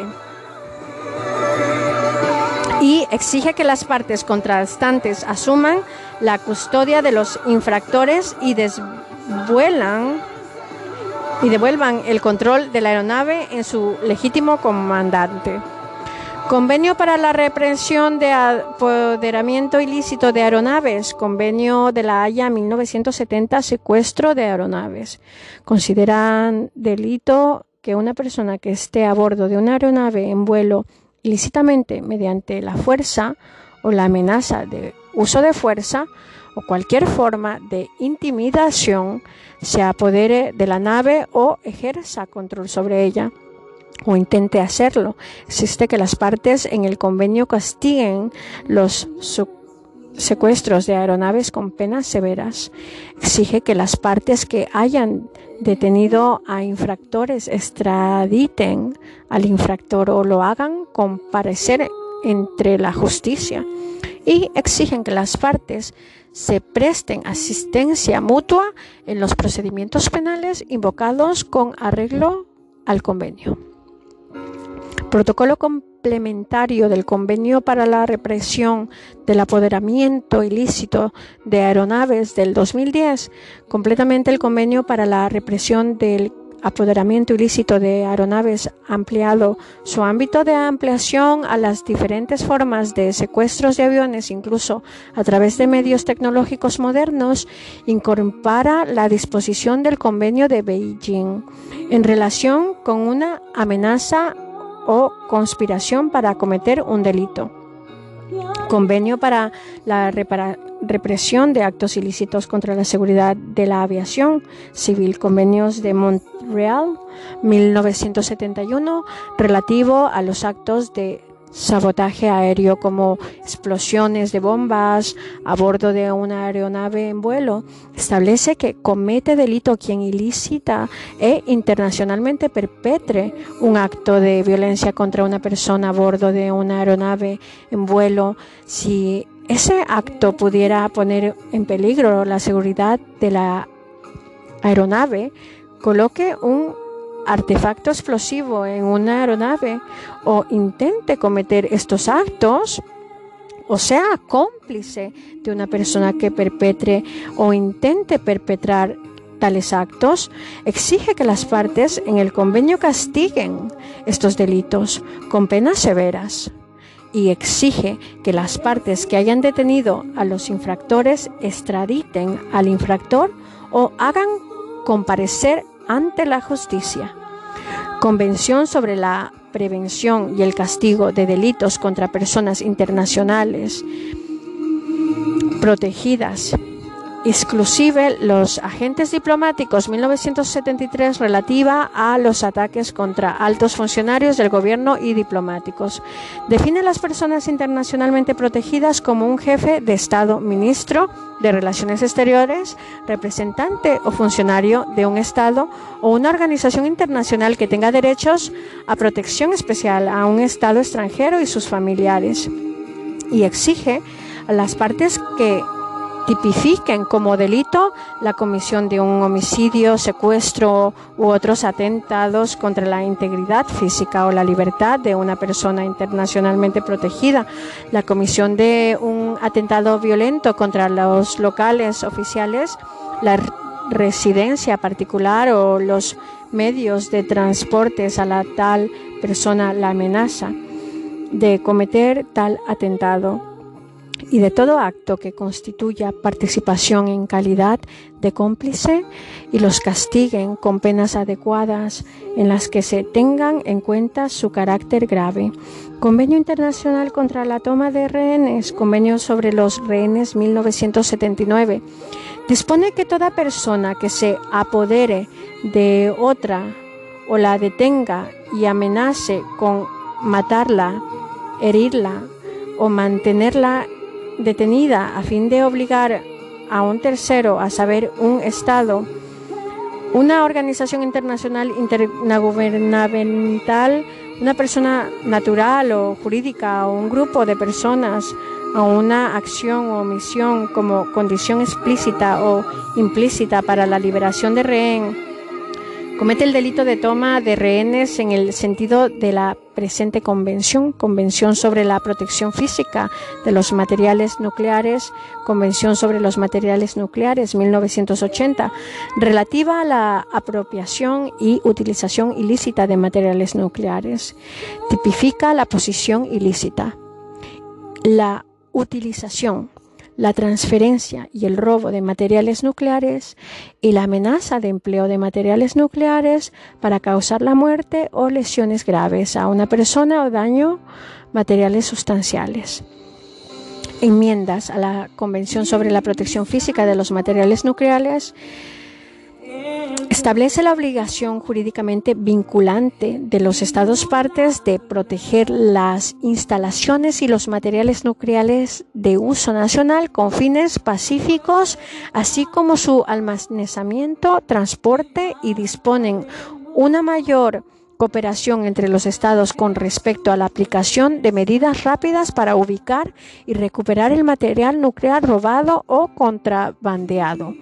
Y exige que las partes contrastantes asuman la custodia de los infractores y desvuelan y devuelvan el control de la aeronave en su legítimo comandante. Convenio para la represión de apoderamiento ilícito de aeronaves. Convenio de la Haya 1970, secuestro de aeronaves. Consideran delito que una persona que esté a bordo de una aeronave en vuelo ilícitamente mediante la fuerza o la amenaza de uso de fuerza o cualquier forma de intimidación se apodere de la nave o ejerza control sobre ella o intente hacerlo. Existe que las partes en el convenio castiguen los secuestros de aeronaves con penas severas. Exige que las partes que hayan detenido a infractores extraditen al infractor o lo hagan comparecer entre la justicia. Y exigen que las partes se presten asistencia mutua en los procedimientos penales invocados con arreglo al convenio. Protocolo complementario del Convenio para la Represión del Apoderamiento Ilícito de Aeronaves del 2010, completamente el Convenio para la Represión del apoderamiento ilícito de aeronaves ampliado su ámbito de ampliación a las diferentes formas de secuestros de aviones, incluso a través de medios tecnológicos modernos, incorpora la disposición del convenio de Beijing en relación con una amenaza o conspiración para cometer un delito. Convenio para la represión de actos ilícitos contra la seguridad de la aviación civil. Convenios de Montreal 1971 relativo a los actos de sabotaje aéreo como explosiones de bombas a bordo de una aeronave en vuelo. Establece que comete delito quien ilícita e internacionalmente perpetre un acto de violencia contra una persona a bordo de una aeronave en vuelo si ese acto pudiera poner en peligro la seguridad de la aeronave, coloque un artefacto explosivo en una aeronave o intente cometer estos actos, o sea, cómplice de una persona que perpetre o intente perpetrar tales actos, exige que las partes en el convenio castiguen estos delitos con penas severas y exige que las partes que hayan detenido a los infractores extraditen al infractor o hagan comparecer ante la justicia. Convención sobre la prevención y el castigo de delitos contra personas internacionales protegidas exclusive los agentes diplomáticos 1973 relativa a los ataques contra altos funcionarios del gobierno y diplomáticos. Define a las personas internacionalmente protegidas como un jefe de Estado, ministro de Relaciones Exteriores, representante o funcionario de un Estado o una organización internacional que tenga derechos a protección especial a un Estado extranjero y sus familiares. Y exige a las partes que tipifiquen como delito la comisión de un homicidio, secuestro u otros atentados contra la integridad física o la libertad de una persona internacionalmente protegida, la comisión de un atentado violento contra los locales oficiales, la residencia particular o los medios de transportes a la tal persona la amenaza de cometer tal atentado y de todo acto que constituya participación en calidad de cómplice y los castiguen con penas adecuadas en las que se tengan en cuenta su carácter grave. Convenio Internacional contra la Toma de Rehenes, Convenio sobre los Rehenes 1979, dispone que toda persona que se apodere de otra o la detenga y amenace con matarla, herirla o mantenerla detenida a fin de obligar a un tercero, a saber, un Estado, una organización internacional intergubernamental, una persona natural o jurídica o un grupo de personas a una acción o omisión como condición explícita o implícita para la liberación de rehén comete el delito de toma de rehenes en el sentido de la presente convención, Convención sobre la protección física de los materiales nucleares, Convención sobre los materiales nucleares 1980, relativa a la apropiación y utilización ilícita de materiales nucleares. Tipifica la posición ilícita. La utilización la transferencia y el robo de materiales nucleares y la amenaza de empleo de materiales nucleares para causar la muerte o lesiones graves a una persona o daño materiales sustanciales. Enmiendas a la Convención sobre la Protección Física de los Materiales Nucleares Establece la obligación jurídicamente vinculante de los Estados partes de proteger las instalaciones y los materiales nucleares de uso nacional con fines pacíficos, así como su almacenamiento, transporte y disponen una mayor cooperación entre los estados con respecto a la aplicación de medidas rápidas para ubicar y recuperar el material nuclear robado o contrabandeado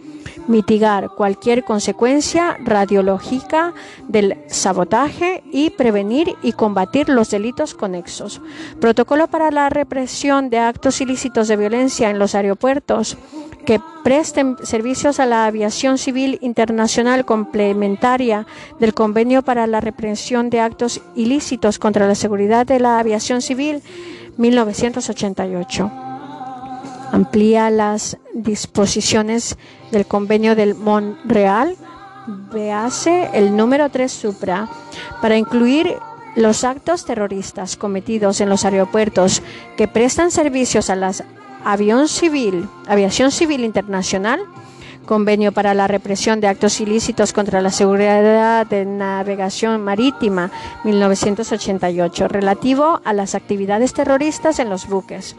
mitigar cualquier consecuencia radiológica del sabotaje y prevenir y combatir los delitos conexos. Protocolo para la represión de actos ilícitos de violencia en los aeropuertos que presten servicios a la aviación civil internacional complementaria del Convenio para la represión de actos ilícitos contra la seguridad de la aviación civil 1988 amplía las disposiciones del convenio del Montreal, véase el número 3 supra, para incluir los actos terroristas cometidos en los aeropuertos que prestan servicios a la aviación civil, aviación civil internacional, convenio para la represión de actos ilícitos contra la seguridad de navegación marítima 1988, relativo a las actividades terroristas en los buques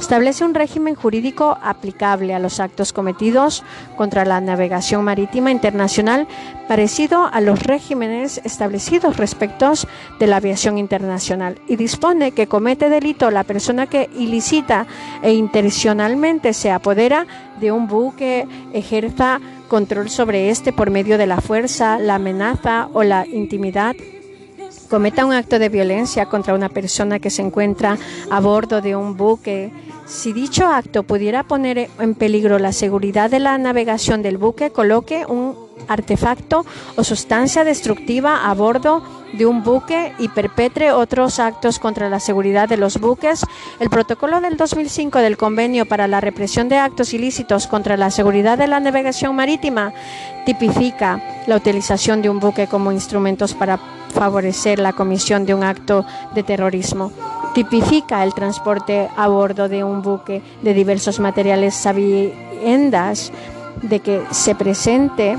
Establece un régimen jurídico aplicable a los actos cometidos contra la navegación marítima internacional parecido a los regímenes establecidos respecto de la aviación internacional y dispone que comete delito la persona que ilicita e intencionalmente se apodera de un buque, ejerza control sobre este por medio de la fuerza, la amenaza o la intimidad. Cometa un acto de violencia contra una persona que se encuentra a bordo de un buque, si dicho acto pudiera poner en peligro la seguridad de la navegación del buque, coloque un artefacto o sustancia destructiva a bordo de un buque y perpetre otros actos contra la seguridad de los buques, el protocolo del 2005 del Convenio para la represión de actos ilícitos contra la seguridad de la navegación marítima tipifica la utilización de un buque como instrumentos para favorecer la comisión de un acto de terrorismo tipifica el transporte a bordo de un buque de diversos materiales sabiendas de que se presente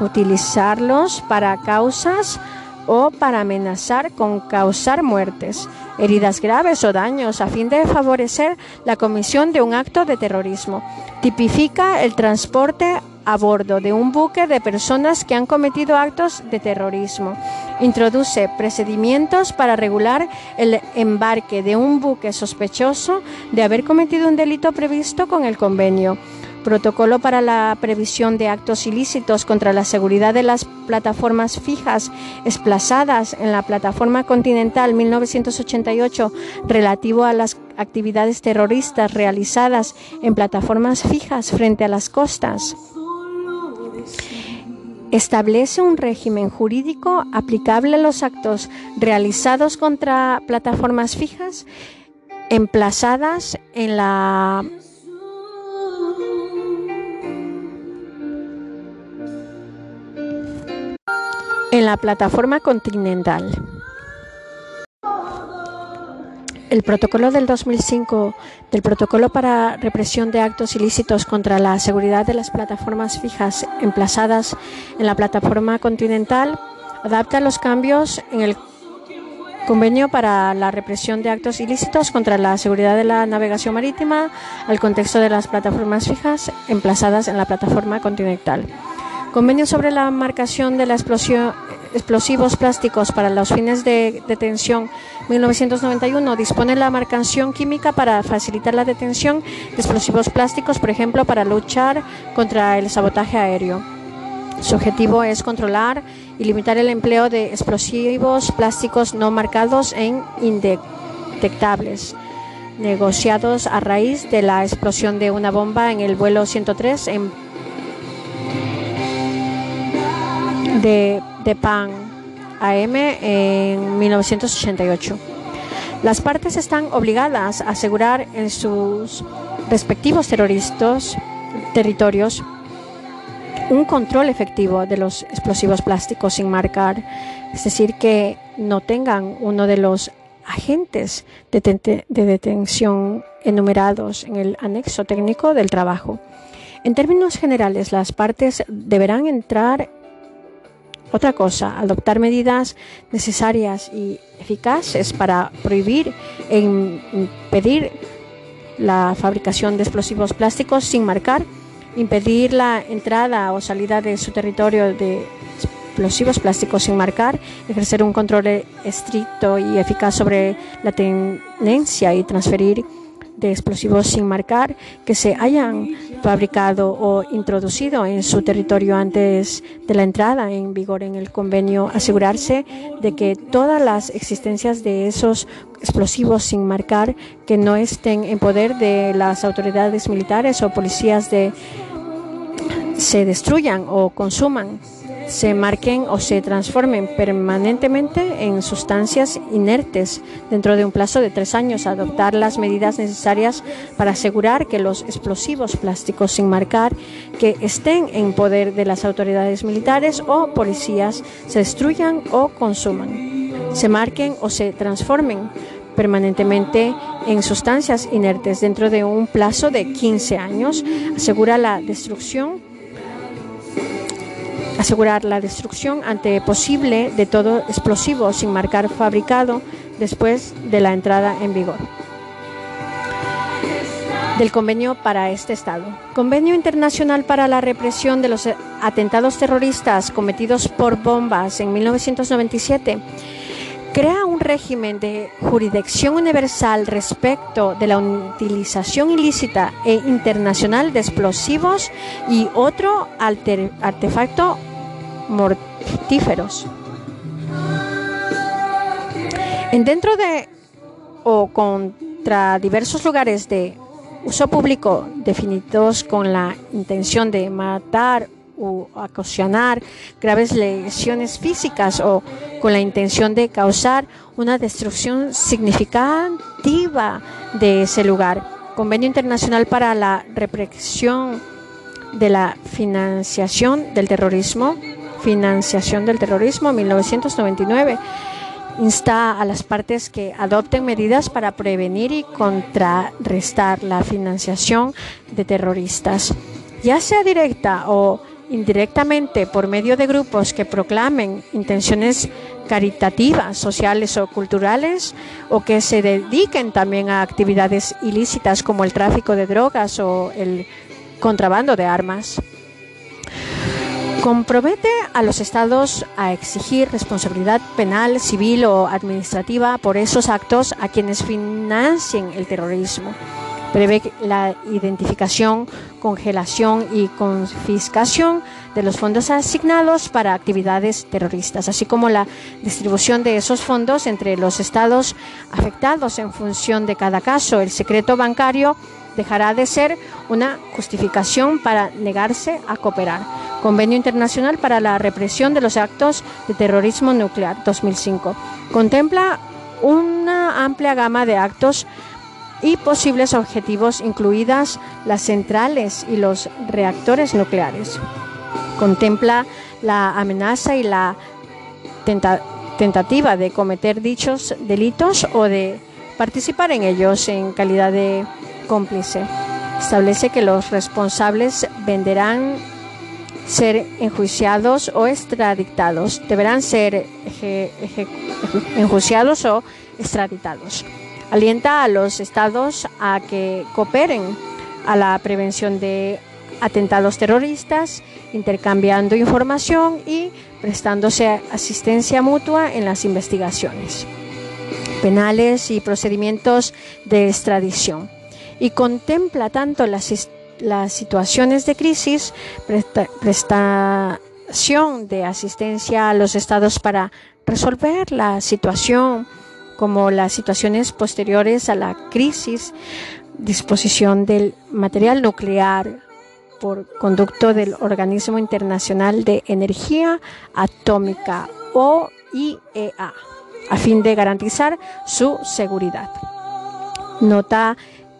utilizarlos para causas o para amenazar con causar muertes, heridas graves o daños a fin de favorecer la comisión de un acto de terrorismo. Tipifica el transporte a bordo de un buque de personas que han cometido actos de terrorismo. Introduce procedimientos para regular el embarque de un buque sospechoso de haber cometido un delito previsto con el convenio. Protocolo para la previsión de actos ilícitos contra la seguridad de las plataformas fijas desplazadas en la plataforma continental 1988 relativo a las actividades terroristas realizadas en plataformas fijas frente a las costas establece un régimen jurídico aplicable a los actos realizados contra plataformas fijas emplazadas en la en la plataforma continental. El protocolo del 2005 del protocolo para represión de actos ilícitos contra la seguridad de las plataformas fijas emplazadas en la plataforma continental adapta los cambios en el convenio para la represión de actos ilícitos contra la seguridad de la navegación marítima al contexto de las plataformas fijas emplazadas en la plataforma continental. Convenio sobre la marcación de la explosión explosivos plásticos para los fines de detención 1991 dispone la marcación química para facilitar la detención de explosivos plásticos, por ejemplo, para luchar contra el sabotaje aéreo. Su objetivo es controlar y limitar el empleo de explosivos plásticos no marcados e indetectables, negociados a raíz de la explosión de una bomba en el vuelo 103 en de, de Pan AM en 1988. Las partes están obligadas a asegurar en sus respectivos terroristas, territorios un control efectivo de los explosivos plásticos sin marcar, es decir, que no tengan uno de los agentes de, de detención enumerados en el anexo técnico del trabajo. En términos generales, las partes deberán entrar otra cosa, adoptar medidas necesarias y eficaces para prohibir e impedir la fabricación de explosivos plásticos sin marcar, impedir la entrada o salida de su territorio de explosivos plásticos sin marcar, ejercer un control estricto y eficaz sobre la tenencia y transferir de explosivos sin marcar que se hayan fabricado o introducido en su territorio antes de la entrada en vigor en el convenio, asegurarse de que todas las existencias de esos explosivos sin marcar que no estén en poder de las autoridades militares o policías de se destruyan o consuman se marquen o se transformen permanentemente en sustancias inertes dentro de un plazo de tres años. Adoptar las medidas necesarias para asegurar que los explosivos plásticos sin marcar que estén en poder de las autoridades militares o policías se destruyan o consuman, se marquen o se transformen permanentemente en sustancias inertes dentro de un plazo de 15 años. Asegura la destrucción asegurar la destrucción ante posible de todo explosivo sin marcar fabricado después de la entrada en vigor del convenio para este Estado. Convenio Internacional para la Represión de los Atentados Terroristas cometidos por bombas en 1997 crea un régimen de jurisdicción universal respecto de la utilización ilícita e internacional de explosivos y otro artefacto mortíferos. En dentro de o contra diversos lugares de uso público definidos con la intención de matar o ocasionar graves lesiones físicas o con la intención de causar una destrucción significativa de ese lugar. Convenio Internacional para la Represión de la Financiación del Terrorismo financiación del terrorismo, 1999. Insta a las partes que adopten medidas para prevenir y contrarrestar la financiación de terroristas, ya sea directa o indirectamente por medio de grupos que proclamen intenciones caritativas, sociales o culturales, o que se dediquen también a actividades ilícitas como el tráfico de drogas o el contrabando de armas compromete a los estados a exigir responsabilidad penal, civil o administrativa por esos actos a quienes financien el terrorismo. Prevé la identificación, congelación y confiscación de los fondos asignados para actividades terroristas, así como la distribución de esos fondos entre los estados afectados en función de cada caso. El secreto bancario dejará de ser una justificación para negarse a cooperar. Convenio Internacional para la Represión de los Actos de Terrorismo Nuclear 2005. Contempla una amplia gama de actos y posibles objetivos, incluidas las centrales y los reactores nucleares. Contempla la amenaza y la tentativa de cometer dichos delitos o de participar en ellos en calidad de cómplice. Establece que los responsables venderán ser enjuiciados o extraditados. Deberán ser enjuiciados o extraditados. Alienta a los estados a que cooperen a la prevención de atentados terroristas, intercambiando información y prestándose asistencia mutua en las investigaciones penales y procedimientos de extradición. Y contempla tanto las, las situaciones de crisis, prestación de asistencia a los estados para resolver la situación, como las situaciones posteriores a la crisis, disposición del material nuclear por conducto del Organismo Internacional de Energía Atómica o IEA, a fin de garantizar su seguridad. Nota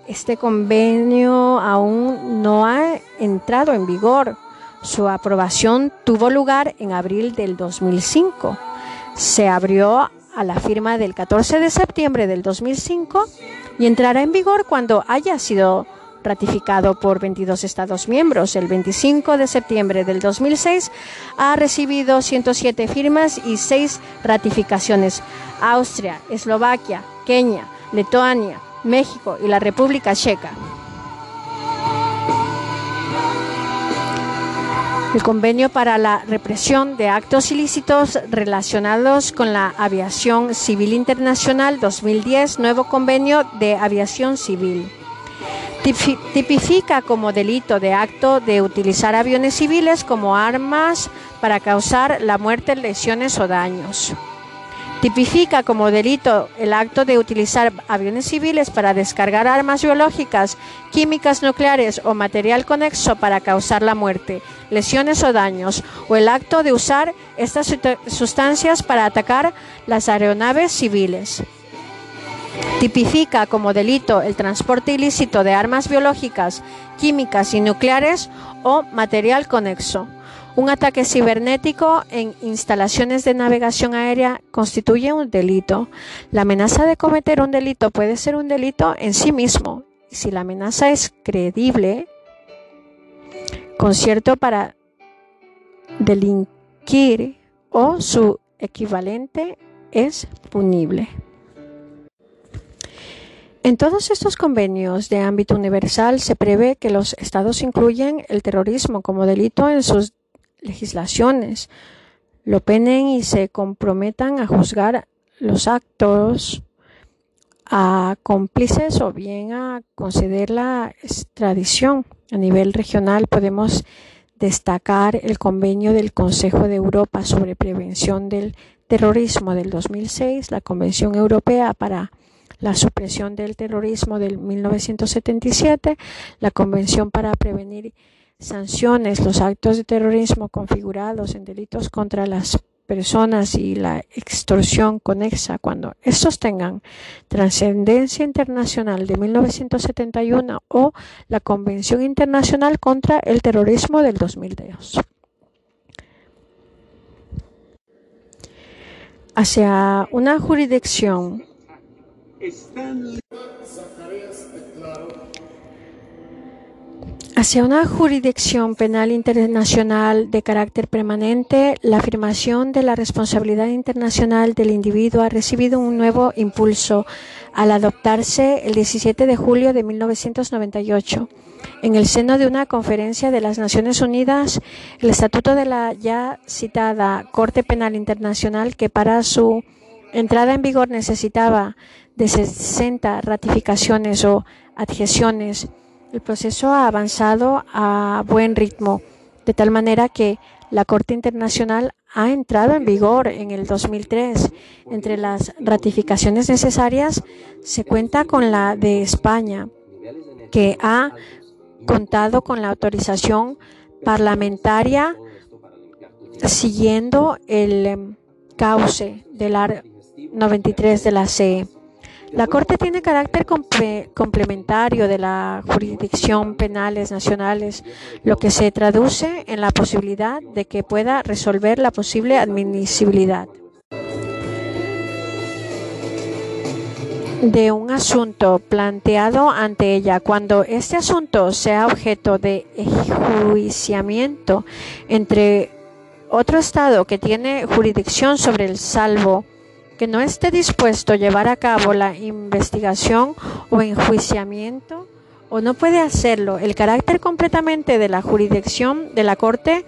este convenio aún no ha entrado en vigor. Su aprobación tuvo lugar en abril del 2005. Se abrió a la firma del 14 de septiembre del 2005 y entrará en vigor cuando haya sido ratificado por 22 Estados miembros. El 25 de septiembre del 2006 ha recibido 107 firmas y 6 ratificaciones. Austria, Eslovaquia, Kenia, Letonia, México y la República Checa. El convenio para la represión de actos ilícitos relacionados con la aviación civil internacional 2010, nuevo convenio de aviación civil. Tipifica como delito de acto de utilizar aviones civiles como armas para causar la muerte, lesiones o daños. Tipifica como delito el acto de utilizar aviones civiles para descargar armas biológicas, químicas nucleares o material conexo para causar la muerte, lesiones o daños, o el acto de usar estas sustancias para atacar las aeronaves civiles. Tipifica como delito el transporte ilícito de armas biológicas, químicas y nucleares o material conexo. Un ataque cibernético en instalaciones de navegación aérea constituye un delito. La amenaza de cometer un delito puede ser un delito en sí mismo. Si la amenaza es credible, concierto para delinquir o su equivalente es punible. En todos estos convenios de ámbito universal se prevé que los estados incluyen el terrorismo como delito en sus legislaciones, lo penen y se comprometan a juzgar los actos a cómplices o bien a conceder la extradición. A nivel regional podemos destacar el convenio del Consejo de Europa sobre prevención del terrorismo del 2006, la Convención Europea para la supresión del terrorismo del 1977, la Convención para prevenir sanciones los actos de terrorismo configurados en delitos contra las personas y la extorsión conexa cuando estos tengan trascendencia internacional de 1971 o la Convención Internacional contra el Terrorismo del 2002. Hacia una jurisdicción Hacia una jurisdicción penal internacional de carácter permanente, la afirmación de la responsabilidad internacional del individuo ha recibido un nuevo impulso al adoptarse el 17 de julio de 1998. En el seno de una conferencia de las Naciones Unidas, el estatuto de la ya citada Corte Penal Internacional, que para su entrada en vigor necesitaba de 60 ratificaciones o adhesiones, el proceso ha avanzado a buen ritmo, de tal manera que la Corte Internacional ha entrado en vigor en el 2003. Entre las ratificaciones necesarias se cuenta con la de España, que ha contado con la autorización parlamentaria siguiendo el cauce del AR 93 de la CE. La Corte tiene carácter complementario de la jurisdicción penales nacionales, lo que se traduce en la posibilidad de que pueda resolver la posible admisibilidad. De un asunto planteado ante ella cuando este asunto sea objeto de enjuiciamiento entre otro Estado que tiene jurisdicción sobre el salvo que no esté dispuesto a llevar a cabo la investigación o enjuiciamiento o no puede hacerlo. El carácter completamente de la jurisdicción de la Corte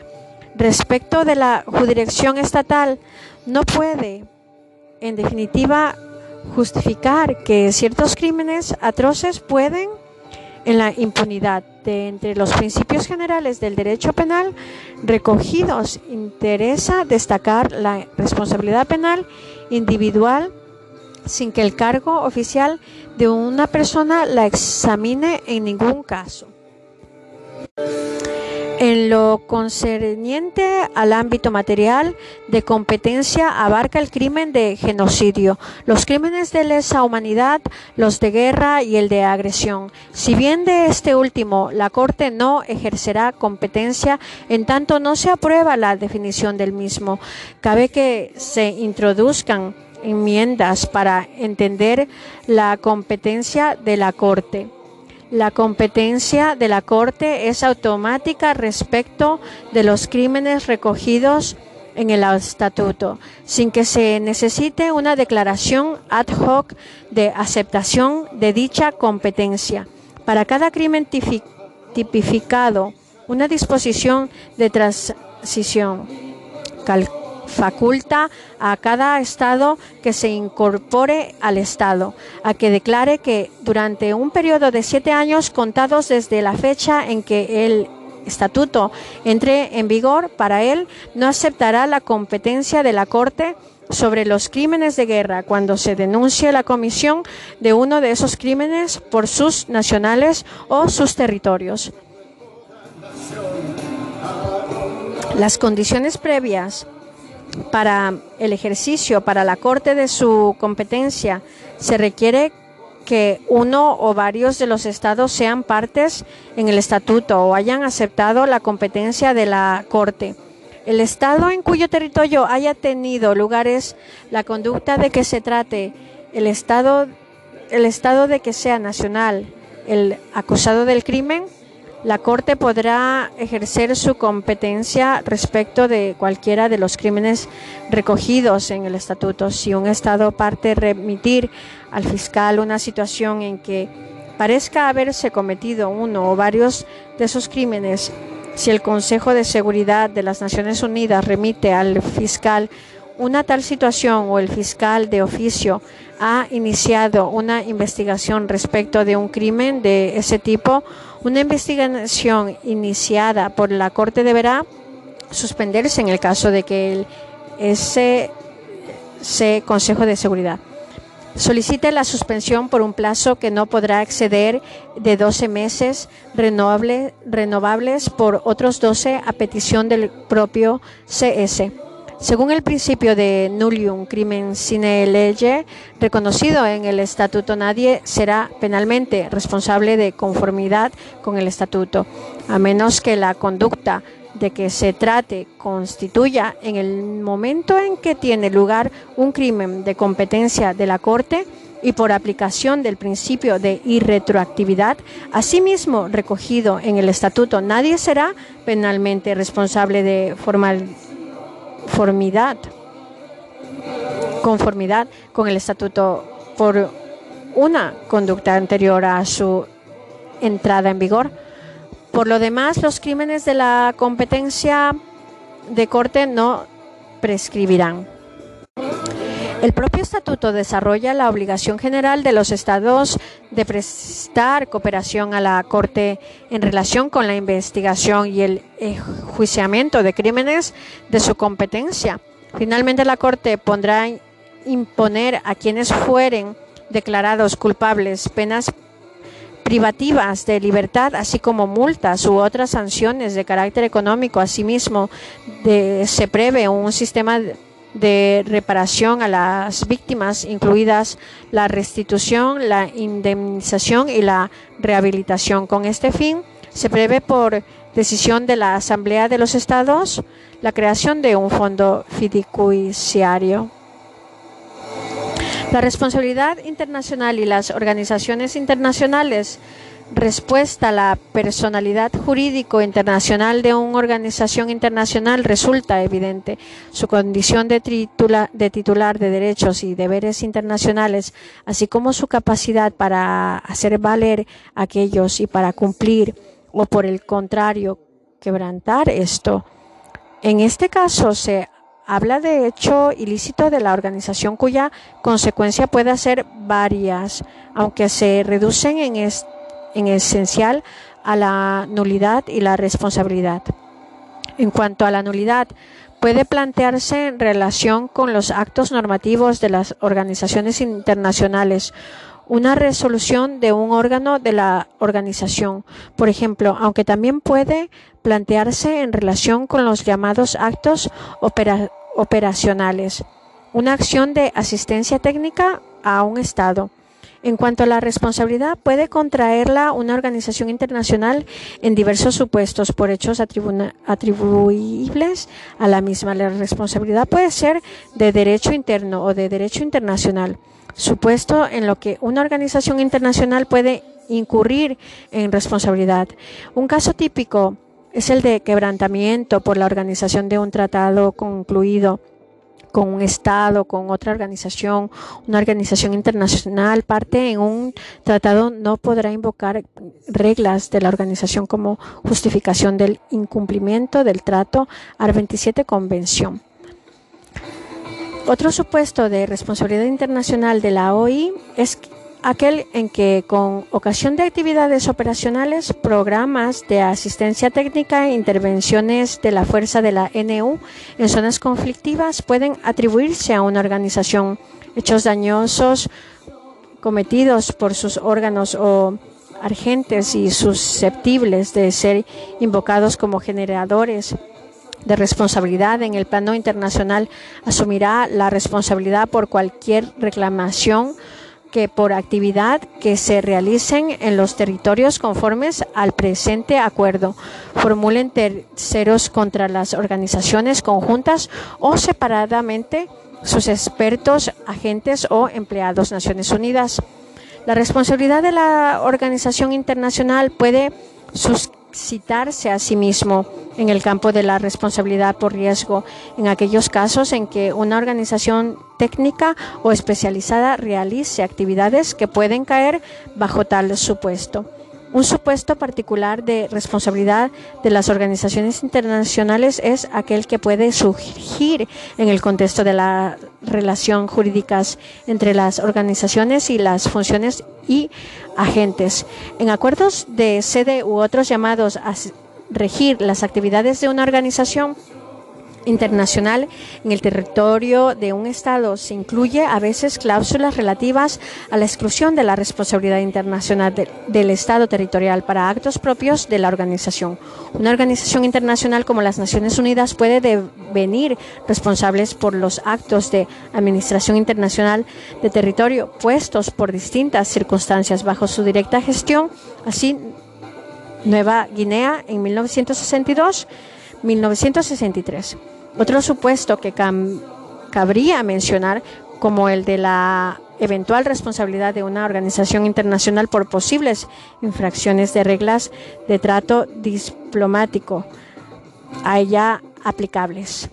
respecto de la jurisdicción estatal no puede, en definitiva, justificar que ciertos crímenes atroces pueden en la impunidad. De entre los principios generales del derecho penal recogidos, interesa destacar la responsabilidad penal individual sin que el cargo oficial de una persona la examine en ningún caso. En lo concerniente al ámbito material de competencia abarca el crimen de genocidio, los crímenes de lesa humanidad, los de guerra y el de agresión. Si bien de este último la Corte no ejercerá competencia en tanto no se aprueba la definición del mismo, cabe que se introduzcan enmiendas para entender la competencia de la Corte. La competencia de la Corte es automática respecto de los crímenes recogidos en el estatuto, sin que se necesite una declaración ad hoc de aceptación de dicha competencia. Para cada crimen tipificado, una disposición de transición faculta a cada Estado que se incorpore al Estado a que declare que durante un periodo de siete años contados desde la fecha en que el estatuto entre en vigor, para él no aceptará la competencia de la Corte sobre los crímenes de guerra cuando se denuncie la comisión de uno de esos crímenes por sus nacionales o sus territorios. Las condiciones previas para el ejercicio, para la Corte de su competencia, se requiere que uno o varios de los estados sean partes en el estatuto o hayan aceptado la competencia de la Corte. El estado en cuyo territorio haya tenido lugares la conducta de que se trate, el estado, el estado de que sea nacional, el acusado del crimen, la Corte podrá ejercer su competencia respecto de cualquiera de los crímenes recogidos en el estatuto. Si un Estado parte remitir al fiscal una situación en que parezca haberse cometido uno o varios de esos crímenes, si el Consejo de Seguridad de las Naciones Unidas remite al fiscal una tal situación o el fiscal de oficio ha iniciado una investigación respecto de un crimen de ese tipo, una investigación iniciada por la Corte deberá suspenderse en el caso de que el, ese, Consejo de Seguridad solicite la suspensión por un plazo que no podrá exceder de 12 meses renovable, renovables por otros 12 a petición del propio CS. Según el principio de nullium crimen sine lege, reconocido en el estatuto, nadie será penalmente responsable de conformidad con el estatuto, a menos que la conducta de que se trate constituya en el momento en que tiene lugar un crimen de competencia de la Corte y por aplicación del principio de irretroactividad, asimismo recogido en el estatuto, nadie será penalmente responsable de formal conformidad, conformidad con el estatuto por una conducta anterior a su entrada en vigor. Por lo demás, los crímenes de la competencia de corte no prescribirán. El propio estatuto desarrolla la obligación general de los estados de prestar cooperación a la Corte en relación con la investigación y el juiciamiento de crímenes de su competencia. Finalmente, la Corte pondrá imponer a quienes fueren declarados culpables penas privativas de libertad, así como multas u otras sanciones de carácter económico. Asimismo, se prevé un sistema de reparación a las víctimas, incluidas la restitución, la indemnización y la rehabilitación. Con este fin, se prevé por decisión de la Asamblea de los Estados la creación de un fondo fiduciario. La responsabilidad internacional y las organizaciones internacionales respuesta a la personalidad jurídico internacional de una organización internacional resulta evidente. Su condición de, de, titular de derechos y deberes internacionales, así como su capacidad para hacer valer aquellos y para cumplir o por el contrario quebrantar esto. En este caso se habla de hecho ilícito de la organización cuya consecuencia puede ser varias, aunque se reducen en este en esencial a la nulidad y la responsabilidad. En cuanto a la nulidad, puede plantearse en relación con los actos normativos de las organizaciones internacionales una resolución de un órgano de la organización, por ejemplo, aunque también puede plantearse en relación con los llamados actos operacionales, una acción de asistencia técnica a un Estado en cuanto a la responsabilidad, puede contraerla una organización internacional en diversos supuestos por hechos atribuibles a la misma. La responsabilidad puede ser de derecho interno o de derecho internacional, supuesto en lo que una organización internacional puede incurrir en responsabilidad. Un caso típico es el de quebrantamiento por la organización de un tratado concluido con un Estado, con otra organización, una organización internacional, parte en un tratado no podrá invocar reglas de la organización como justificación del incumplimiento del trato AR 27 Convención. Otro supuesto de responsabilidad internacional de la OI es aquel en que con ocasión de actividades operacionales, programas de asistencia técnica e intervenciones de la fuerza de la NU en zonas conflictivas pueden atribuirse a una organización hechos dañosos cometidos por sus órganos o agentes y susceptibles de ser invocados como generadores de responsabilidad en el plano internacional asumirá la responsabilidad por cualquier reclamación que por actividad que se realicen en los territorios conformes al presente acuerdo, formulen terceros contra las organizaciones conjuntas o separadamente sus expertos, agentes o empleados Naciones Unidas. La responsabilidad de la organización internacional puede citarse a sí mismo en el campo de la responsabilidad por riesgo en aquellos casos en que una organización técnica o especializada realice actividades que pueden caer bajo tal supuesto. Un supuesto particular de responsabilidad de las organizaciones internacionales es aquel que puede surgir en el contexto de la relación jurídicas entre las organizaciones y las funciones y agentes. En acuerdos de sede u otros llamados a regir las actividades de una organización, internacional en el territorio de un Estado. Se incluye a veces cláusulas relativas a la exclusión de la responsabilidad internacional del Estado territorial para actos propios de la organización. Una organización internacional como las Naciones Unidas puede devenir responsables por los actos de administración internacional de territorio puestos por distintas circunstancias bajo su directa gestión. Así, Nueva Guinea en 1962 1963. Otro supuesto que cabría mencionar como el de la eventual responsabilidad de una organización internacional por posibles infracciones de reglas de trato diplomático a ella aplicables.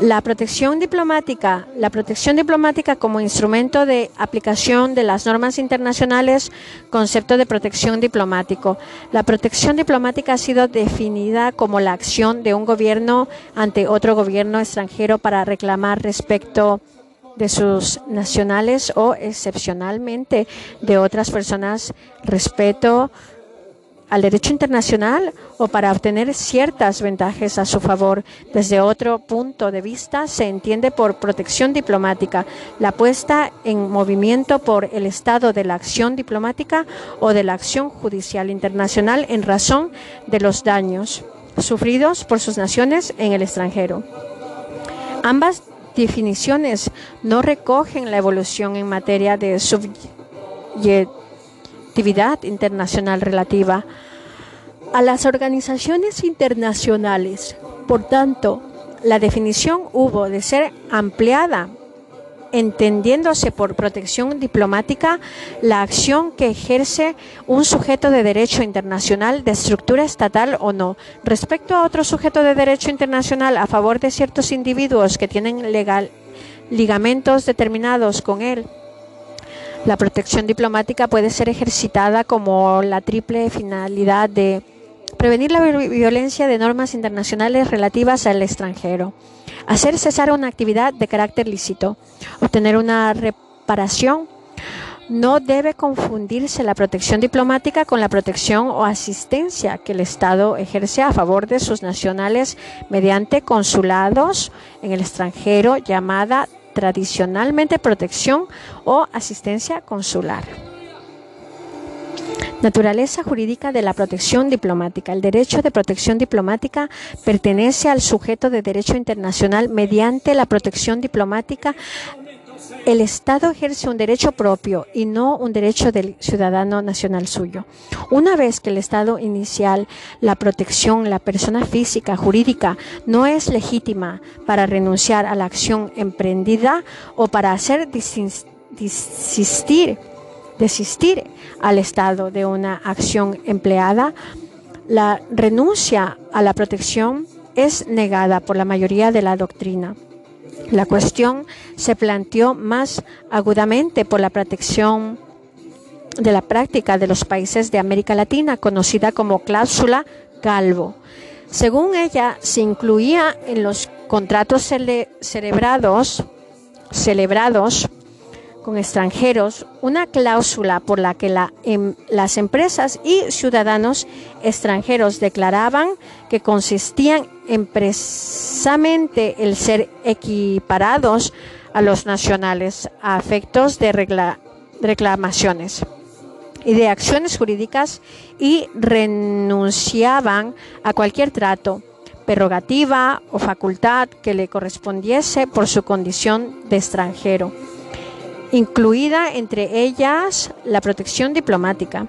La protección diplomática, la protección diplomática como instrumento de aplicación de las normas internacionales, concepto de protección diplomático. La protección diplomática ha sido definida como la acción de un gobierno ante otro gobierno extranjero para reclamar respecto de sus nacionales o excepcionalmente de otras personas respeto al derecho internacional o para obtener ciertas ventajas a su favor. Desde otro punto de vista, se entiende por protección diplomática la puesta en movimiento por el estado de la acción diplomática o de la acción judicial internacional en razón de los daños sufridos por sus naciones en el extranjero. Ambas definiciones no recogen la evolución en materia de actividad internacional relativa a las organizaciones internacionales. Por tanto, la definición hubo de ser ampliada, entendiéndose por protección diplomática la acción que ejerce un sujeto de derecho internacional de estructura estatal o no respecto a otro sujeto de derecho internacional a favor de ciertos individuos que tienen legal, ligamentos determinados con él la protección diplomática puede ser ejercitada como la triple finalidad de prevenir la violencia de normas internacionales relativas al extranjero, hacer cesar una actividad de carácter lícito, obtener una reparación. No debe confundirse la protección diplomática con la protección o asistencia que el Estado ejerce a favor de sus nacionales mediante consulados en el extranjero llamada tradicionalmente protección o asistencia consular. Naturaleza jurídica de la protección diplomática. El derecho de protección diplomática pertenece al sujeto de derecho internacional mediante la protección diplomática el Estado ejerce un derecho propio y no un derecho del ciudadano nacional suyo. Una vez que el Estado inicial, la protección, la persona física, jurídica, no es legítima para renunciar a la acción emprendida o para hacer desistir al Estado de una acción empleada, la renuncia a la protección es negada por la mayoría de la doctrina. La cuestión se planteó más agudamente por la protección de la práctica de los países de América Latina, conocida como cláusula Calvo. Según ella, se incluía en los contratos celebrados, celebrados con extranjeros una cláusula por la que em, las empresas y ciudadanos extranjeros declaraban que consistían en el ser equiparados a los nacionales a efectos de reclamaciones y de acciones jurídicas y renunciaban a cualquier trato, prerrogativa o facultad que le correspondiese por su condición de extranjero, incluida entre ellas la protección diplomática.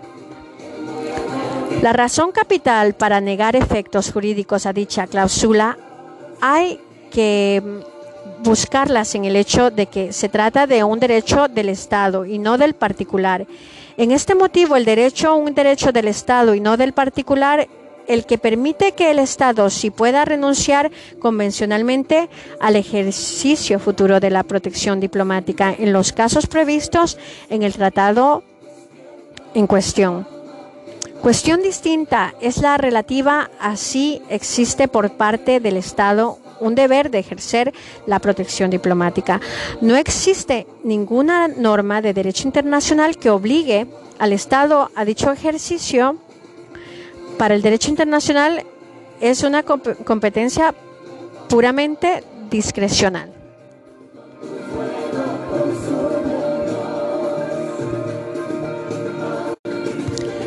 La razón capital para negar efectos jurídicos a dicha cláusula hay que buscarlas en el hecho de que se trata de un derecho del Estado y no del particular en este motivo, el derecho un derecho del Estado y no del particular, el que permite que el Estado sí pueda renunciar convencionalmente al ejercicio futuro de la protección diplomática en los casos previstos en el tratado en cuestión. Cuestión distinta es la relativa a si existe por parte del Estado un deber de ejercer la protección diplomática. No existe ninguna norma de derecho internacional que obligue al Estado a dicho ejercicio. Para el derecho internacional es una competencia puramente discrecional.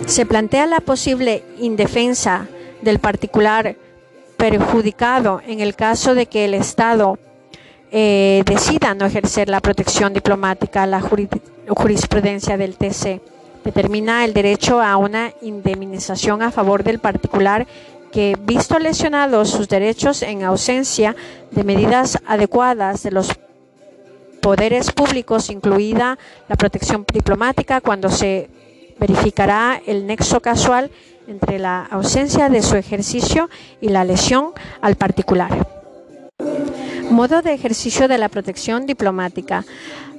Se plantea la posible indefensa del particular perjudicado en el caso de que el Estado eh, decida no ejercer la protección diplomática. La jurisprudencia del TC determina el derecho a una indemnización a favor del particular que, visto lesionados sus derechos en ausencia de medidas adecuadas de los poderes públicos, incluida la protección diplomática, cuando se verificará el nexo casual entre la ausencia de su ejercicio y la lesión al particular. Modo de ejercicio de la protección diplomática.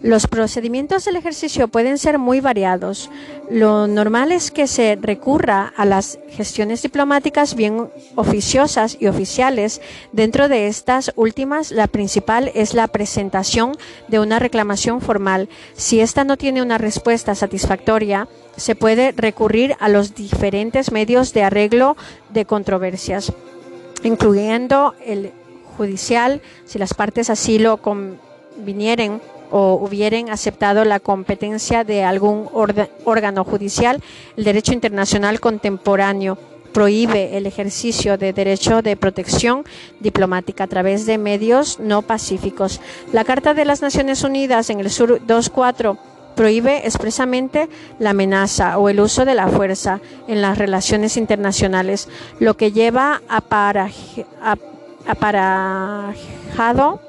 Los procedimientos del ejercicio pueden ser muy variados. Lo normal es que se recurra a las gestiones diplomáticas bien oficiosas y oficiales. Dentro de estas últimas, la principal es la presentación de una reclamación formal. Si ésta no tiene una respuesta satisfactoria, se puede recurrir a los diferentes medios de arreglo de controversias, incluyendo el judicial, si las partes así lo convinieren o hubieren aceptado la competencia de algún órgano judicial, el derecho internacional contemporáneo prohíbe el ejercicio de derecho de protección diplomática a través de medios no pacíficos. La Carta de las Naciones Unidas en el Sur 2.4 prohíbe expresamente la amenaza o el uso de la fuerza en las relaciones internacionales, lo que lleva a aparejado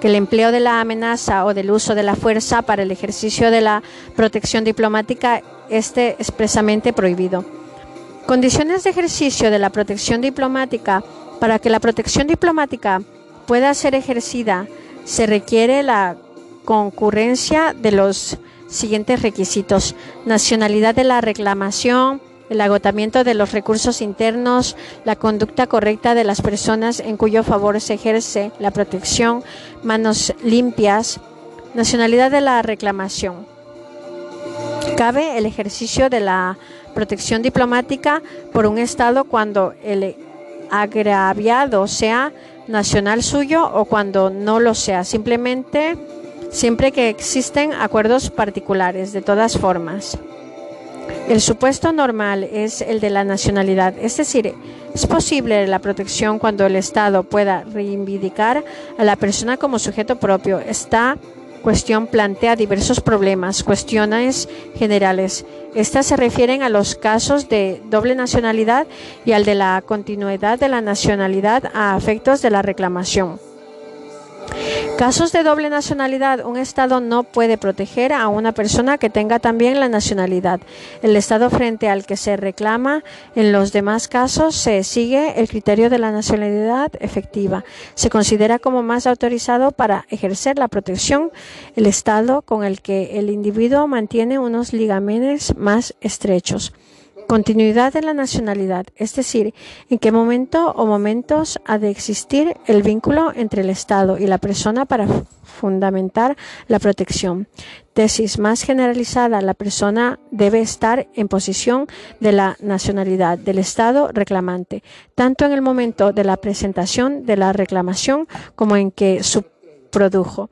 que el empleo de la amenaza o del uso de la fuerza para el ejercicio de la protección diplomática esté expresamente prohibido. Condiciones de ejercicio de la protección diplomática. Para que la protección diplomática pueda ser ejercida, se requiere la concurrencia de los siguientes requisitos. Nacionalidad de la reclamación, el agotamiento de los recursos internos, la conducta correcta de las personas en cuyo favor se ejerce la protección, manos limpias, nacionalidad de la reclamación. Cabe el ejercicio de la protección diplomática por un Estado cuando el agraviado sea nacional suyo o cuando no lo sea, simplemente siempre que existen acuerdos particulares, de todas formas. El supuesto normal es el de la nacionalidad, es decir, es posible la protección cuando el Estado pueda reivindicar a la persona como sujeto propio. Esta cuestión plantea diversos problemas, cuestiones generales. Estas se refieren a los casos de doble nacionalidad y al de la continuidad de la nacionalidad a efectos de la reclamación. Casos de doble nacionalidad, un Estado no puede proteger a una persona que tenga también la nacionalidad. El Estado frente al que se reclama en los demás casos se sigue el criterio de la nacionalidad efectiva. Se considera como más autorizado para ejercer la protección el Estado con el que el individuo mantiene unos ligamenes más estrechos. Continuidad de la nacionalidad, es decir, en qué momento o momentos ha de existir el vínculo entre el Estado y la persona para fundamentar la protección. Tesis más generalizada, la persona debe estar en posición de la nacionalidad del Estado reclamante, tanto en el momento de la presentación de la reclamación como en que su produjo.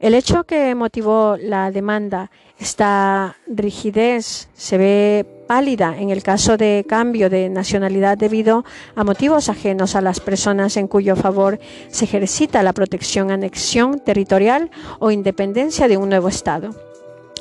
El hecho que motivó la demanda, esta rigidez, se ve pálida en el caso de cambio de nacionalidad debido a motivos ajenos a las personas en cuyo favor se ejercita la protección, anexión territorial o independencia de un nuevo Estado.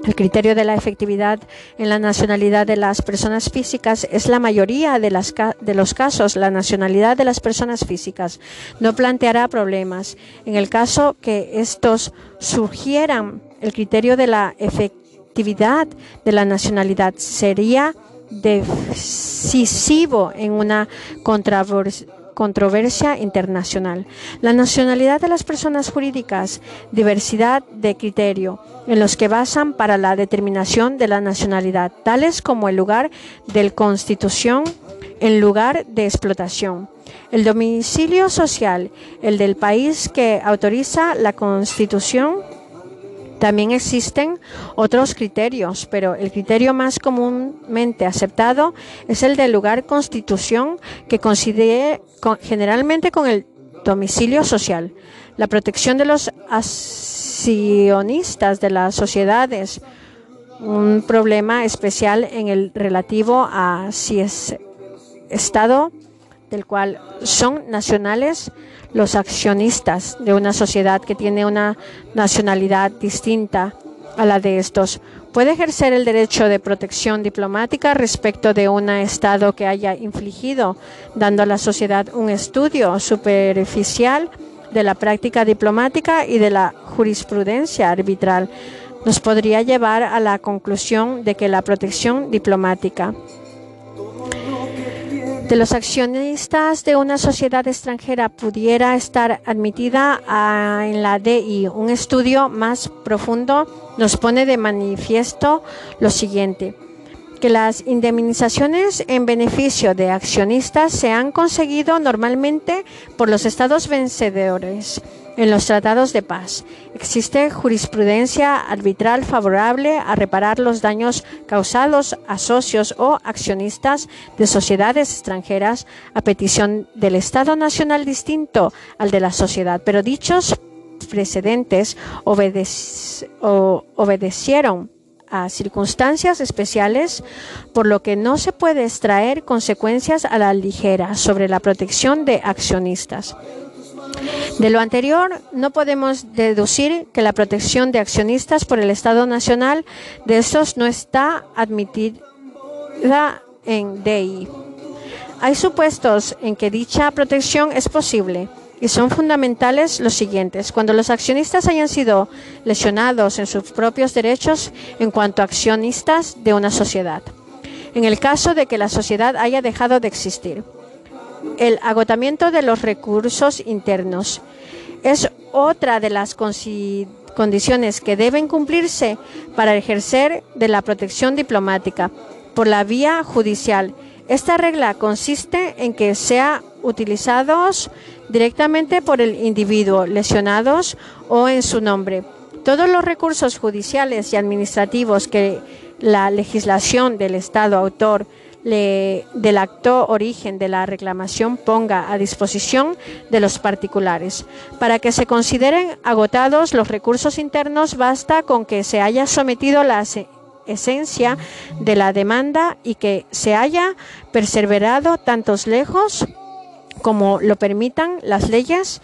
El criterio de la efectividad en la nacionalidad de las personas físicas es la mayoría de, las, de, los casos. La nacionalidad de las personas físicas no planteará problemas. En el caso que estos surgieran, el criterio de la efectividad de la nacionalidad sería decisivo en una controversia controversia internacional. La nacionalidad de las personas jurídicas, diversidad de criterio en los que basan para la determinación de la nacionalidad, tales como el lugar de constitución, el lugar de explotación, el domicilio social, el del país que autoriza la constitución también existen otros criterios, pero el criterio más comúnmente aceptado es el del lugar constitución que coincide generalmente con el domicilio social. La protección de los accionistas de las sociedades, un problema especial en el relativo a si es Estado del cual son nacionales los accionistas de una sociedad que tiene una nacionalidad distinta a la de estos. Puede ejercer el derecho de protección diplomática respecto de un Estado que haya infligido, dando a la sociedad un estudio superficial de la práctica diplomática y de la jurisprudencia arbitral. Nos podría llevar a la conclusión de que la protección diplomática de los accionistas de una sociedad extranjera pudiera estar admitida en la DI. Un estudio más profundo nos pone de manifiesto lo siguiente que las indemnizaciones en beneficio de accionistas se han conseguido normalmente por los estados vencedores en los tratados de paz. Existe jurisprudencia arbitral favorable a reparar los daños causados a socios o accionistas de sociedades extranjeras a petición del Estado nacional distinto al de la sociedad, pero dichos precedentes obedecieron a circunstancias especiales, por lo que no se puede extraer consecuencias a la ligera sobre la protección de accionistas. De lo anterior, no podemos deducir que la protección de accionistas por el Estado Nacional de estos no está admitida en DEI. Hay supuestos en que dicha protección es posible y son fundamentales los siguientes. Cuando los accionistas hayan sido lesionados en sus propios derechos en cuanto a accionistas de una sociedad. En el caso de que la sociedad haya dejado de existir el agotamiento de los recursos internos. Es otra de las condiciones que deben cumplirse para ejercer de la protección diplomática por la vía judicial. Esta regla consiste en que sea utilizados directamente por el individuo, lesionados o en su nombre. Todos los recursos judiciales y administrativos que la legislación del Estado autor del acto origen de la reclamación ponga a disposición de los particulares. Para que se consideren agotados los recursos internos, basta con que se haya sometido la esencia de la demanda y que se haya perseverado tantos lejos como lo permitan las leyes,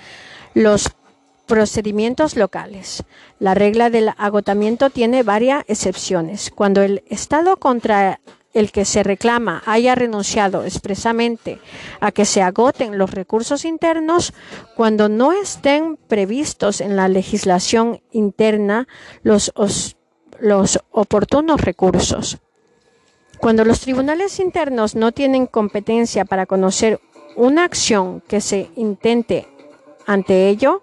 los procedimientos locales. La regla del agotamiento tiene varias excepciones. Cuando el Estado contra el que se reclama haya renunciado expresamente a que se agoten los recursos internos, cuando no estén previstos en la legislación interna los, los oportunos recursos. Cuando los tribunales internos no tienen competencia para conocer una acción que se intente ante ello,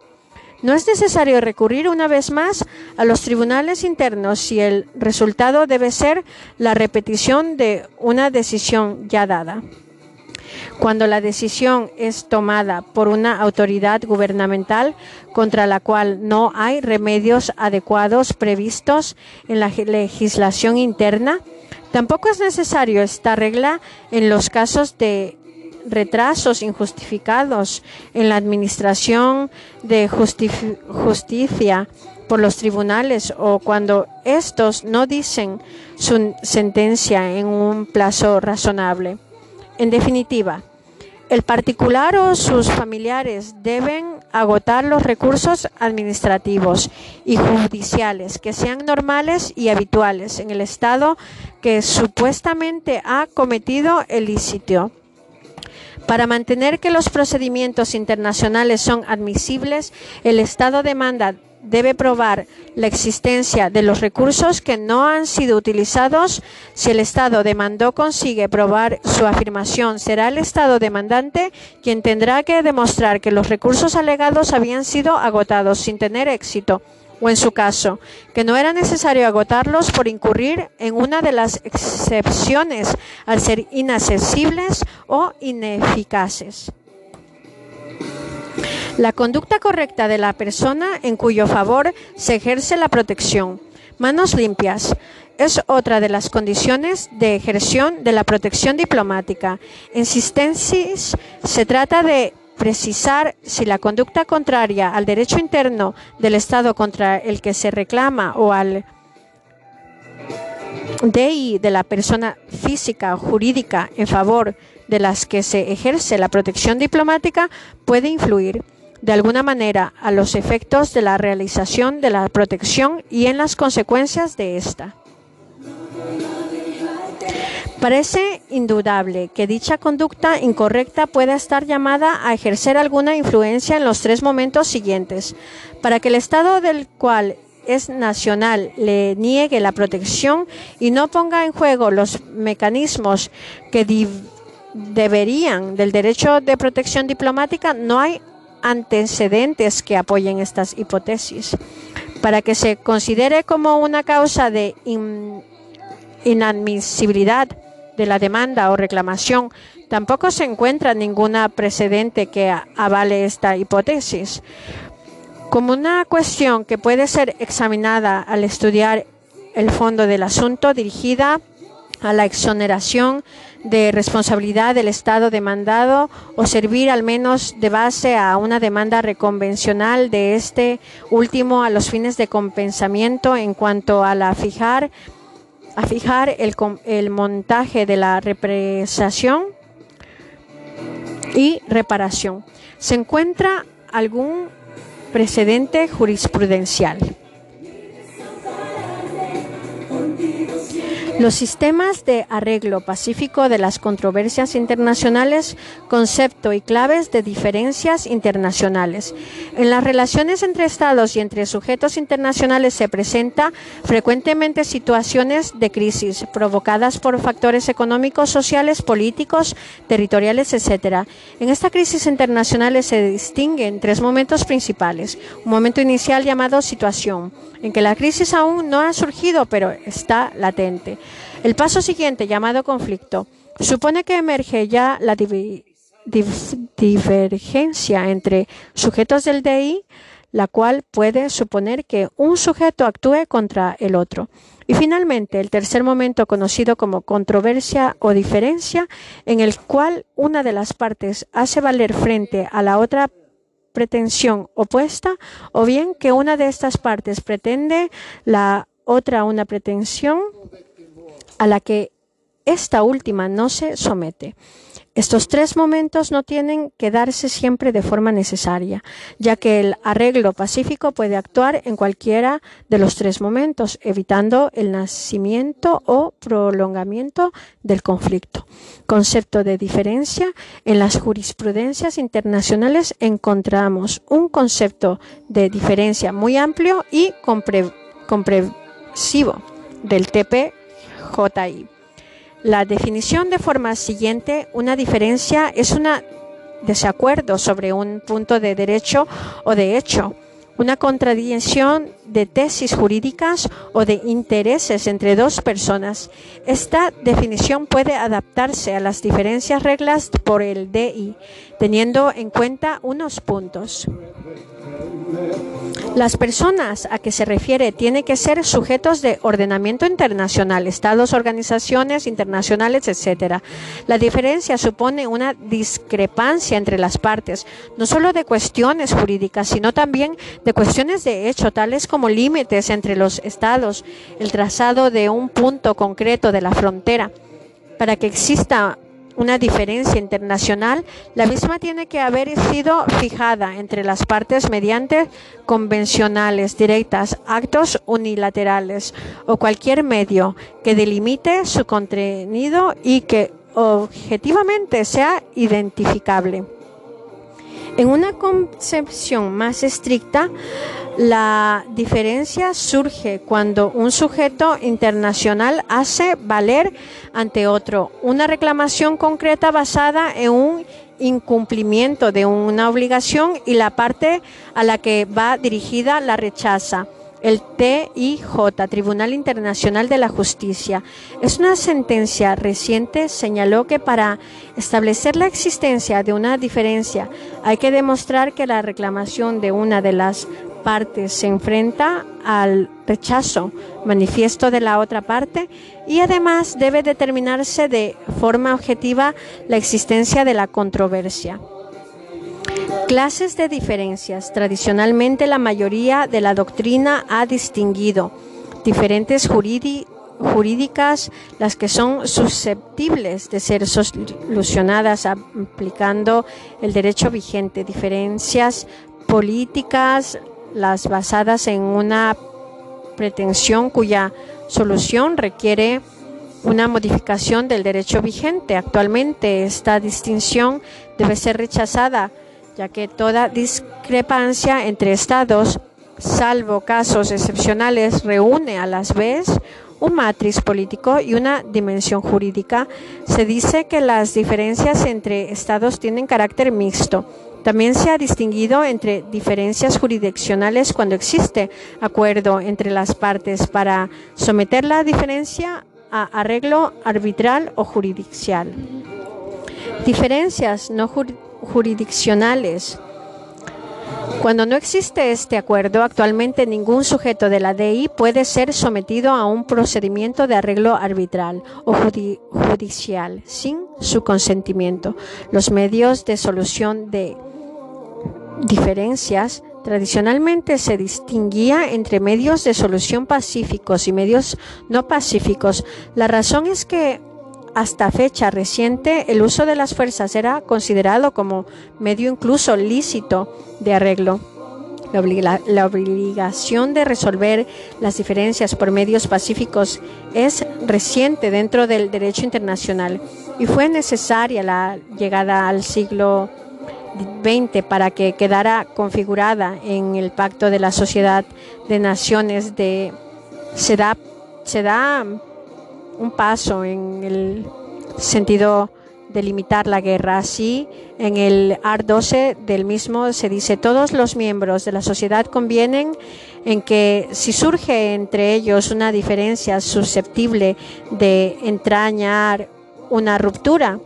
no es necesario recurrir una vez más a los tribunales internos si el resultado debe ser la repetición de una decisión ya dada. Cuando la decisión es tomada por una autoridad gubernamental contra la cual no hay remedios adecuados previstos en la legislación interna, tampoco es necesario esta regla en los casos de retrasos injustificados en la administración de justicia por los tribunales o cuando estos no dicen su sentencia en un plazo razonable. En definitiva, el particular o sus familiares deben agotar los recursos administrativos y judiciales que sean normales y habituales en el Estado que supuestamente ha cometido el ilícito para mantener que los procedimientos internacionales son admisibles, el Estado demanda debe probar la existencia de los recursos que no han sido utilizados. Si el Estado demandó consigue probar su afirmación, será el Estado demandante quien tendrá que demostrar que los recursos alegados habían sido agotados sin tener éxito o en su caso, que no era necesario agotarlos por incurrir en una de las excepciones al ser inaccesibles o ineficaces. La conducta correcta de la persona en cuyo favor se ejerce la protección. Manos limpias es otra de las condiciones de ejerción de la protección diplomática. En Sistensis se trata de precisar si la conducta contraria al derecho interno del Estado contra el que se reclama o al DI de la persona física o jurídica en favor de las que se ejerce la protección diplomática puede influir de alguna manera a los efectos de la realización de la protección y en las consecuencias de esta. Parece indudable que dicha conducta incorrecta pueda estar llamada a ejercer alguna influencia en los tres momentos siguientes. Para que el Estado del cual es nacional le niegue la protección y no ponga en juego los mecanismos que deberían del derecho de protección diplomática, no hay antecedentes que apoyen estas hipótesis. Para que se considere como una causa de inadmisibilidad de la demanda o reclamación. Tampoco se encuentra ninguna precedente que avale esta hipótesis. Como una cuestión que puede ser examinada al estudiar el fondo del asunto dirigida a la exoneración de responsabilidad del Estado demandado o servir al menos de base a una demanda reconvencional de este último a los fines de compensamiento en cuanto a la fijar a fijar el, el montaje de la represación y reparación. ¿Se encuentra algún precedente jurisprudencial? Los sistemas de arreglo pacífico de las controversias internacionales, concepto y claves de diferencias internacionales. En las relaciones entre Estados y entre sujetos internacionales se presenta frecuentemente situaciones de crisis provocadas por factores económicos, sociales, políticos, territoriales, etc. En esta crisis internacional se distinguen tres momentos principales. Un momento inicial llamado situación, en que la crisis aún no ha surgido pero está latente. El paso siguiente, llamado conflicto, supone que emerge ya la divergencia entre sujetos del DI, la cual puede suponer que un sujeto actúe contra el otro. Y finalmente, el tercer momento conocido como controversia o diferencia, en el cual una de las partes hace valer frente a la otra pretensión opuesta, o bien que una de estas partes pretende la otra una pretensión a la que esta última no se somete. Estos tres momentos no tienen que darse siempre de forma necesaria, ya que el arreglo pacífico puede actuar en cualquiera de los tres momentos, evitando el nacimiento o prolongamiento del conflicto. Concepto de diferencia. En las jurisprudencias internacionales encontramos un concepto de diferencia muy amplio y comprensivo del TP TPJI. La definición de forma siguiente, una diferencia es un desacuerdo sobre un punto de derecho o de hecho, una contradicción de tesis jurídicas o de intereses entre dos personas. Esta definición puede adaptarse a las diferentes reglas por el DI, teniendo en cuenta unos puntos. Las personas a que se refiere tienen que ser sujetos de ordenamiento internacional, estados, organizaciones internacionales, etc. La diferencia supone una discrepancia entre las partes, no solo de cuestiones jurídicas, sino también de cuestiones de hecho, tales como límites entre los estados, el trazado de un punto concreto de la frontera. Para que exista una diferencia internacional, la misma tiene que haber sido fijada entre las partes mediante convencionales directas, actos unilaterales o cualquier medio que delimite su contenido y que objetivamente sea identificable. En una concepción más estricta, la diferencia surge cuando un sujeto internacional hace valer ante otro una reclamación concreta basada en un incumplimiento de una obligación y la parte a la que va dirigida la rechaza. El TIJ, Tribunal Internacional de la Justicia, es una sentencia reciente, señaló que para establecer la existencia de una diferencia hay que demostrar que la reclamación de una de las partes se enfrenta al rechazo manifiesto de la otra parte y además debe determinarse de forma objetiva la existencia de la controversia. Clases de diferencias. Tradicionalmente la mayoría de la doctrina ha distinguido diferentes jurídicas, las que son susceptibles de ser solucionadas aplicando el derecho vigente, diferencias políticas, las basadas en una pretensión cuya solución requiere una modificación del derecho vigente. Actualmente esta distinción debe ser rechazada ya que toda discrepancia entre estados, salvo casos excepcionales, reúne a las vez un matriz político y una dimensión jurídica. Se dice que las diferencias entre estados tienen carácter mixto. También se ha distinguido entre diferencias jurisdiccionales cuando existe acuerdo entre las partes para someter la diferencia a arreglo arbitral o jurisdiccional. Diferencias no jurisdiccionales jurisdiccionales. Cuando no existe este acuerdo, actualmente ningún sujeto de la DI puede ser sometido a un procedimiento de arreglo arbitral o judicial sin su consentimiento. Los medios de solución de diferencias Tradicionalmente se distinguía entre medios de solución pacíficos y medios no pacíficos. La razón es que hasta fecha reciente, el uso de las fuerzas era considerado como medio incluso lícito de arreglo. La, obligación de resolver las diferencias por medios pacíficos es reciente dentro del derecho internacional y fue necesaria la llegada al siglo XX para que quedara configurada en el Pacto de la Sociedad de Naciones de se da, se da un paso en el sentido de limitar la guerra. Así, en el AR 12 del mismo se dice, todos los miembros de la sociedad convienen en que si surge entre ellos una diferencia susceptible de entrañar una ruptura,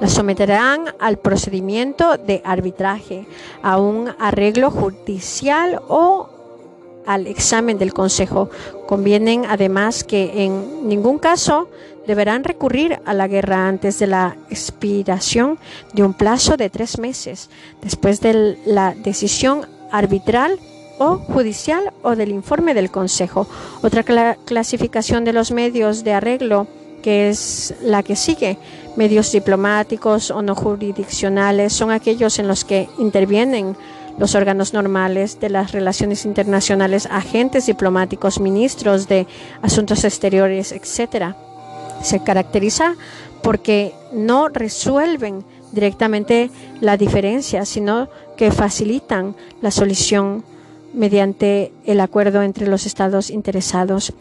la someterán al procedimiento de arbitraje, a un arreglo judicial o al examen del Consejo. Convienen además que en ningún caso deberán recurrir a la guerra antes de la expiración de un plazo de tres meses, después de la decisión arbitral o judicial o del informe del Consejo. Otra clasificación de los medios de arreglo que es la que sigue. Medios diplomáticos o no jurisdiccionales son aquellos en los que intervienen los órganos normales de las relaciones internacionales, agentes diplomáticos, ministros de asuntos exteriores, etc. Se caracteriza porque no resuelven directamente la diferencia, sino que facilitan la solución mediante el acuerdo entre los estados interesados.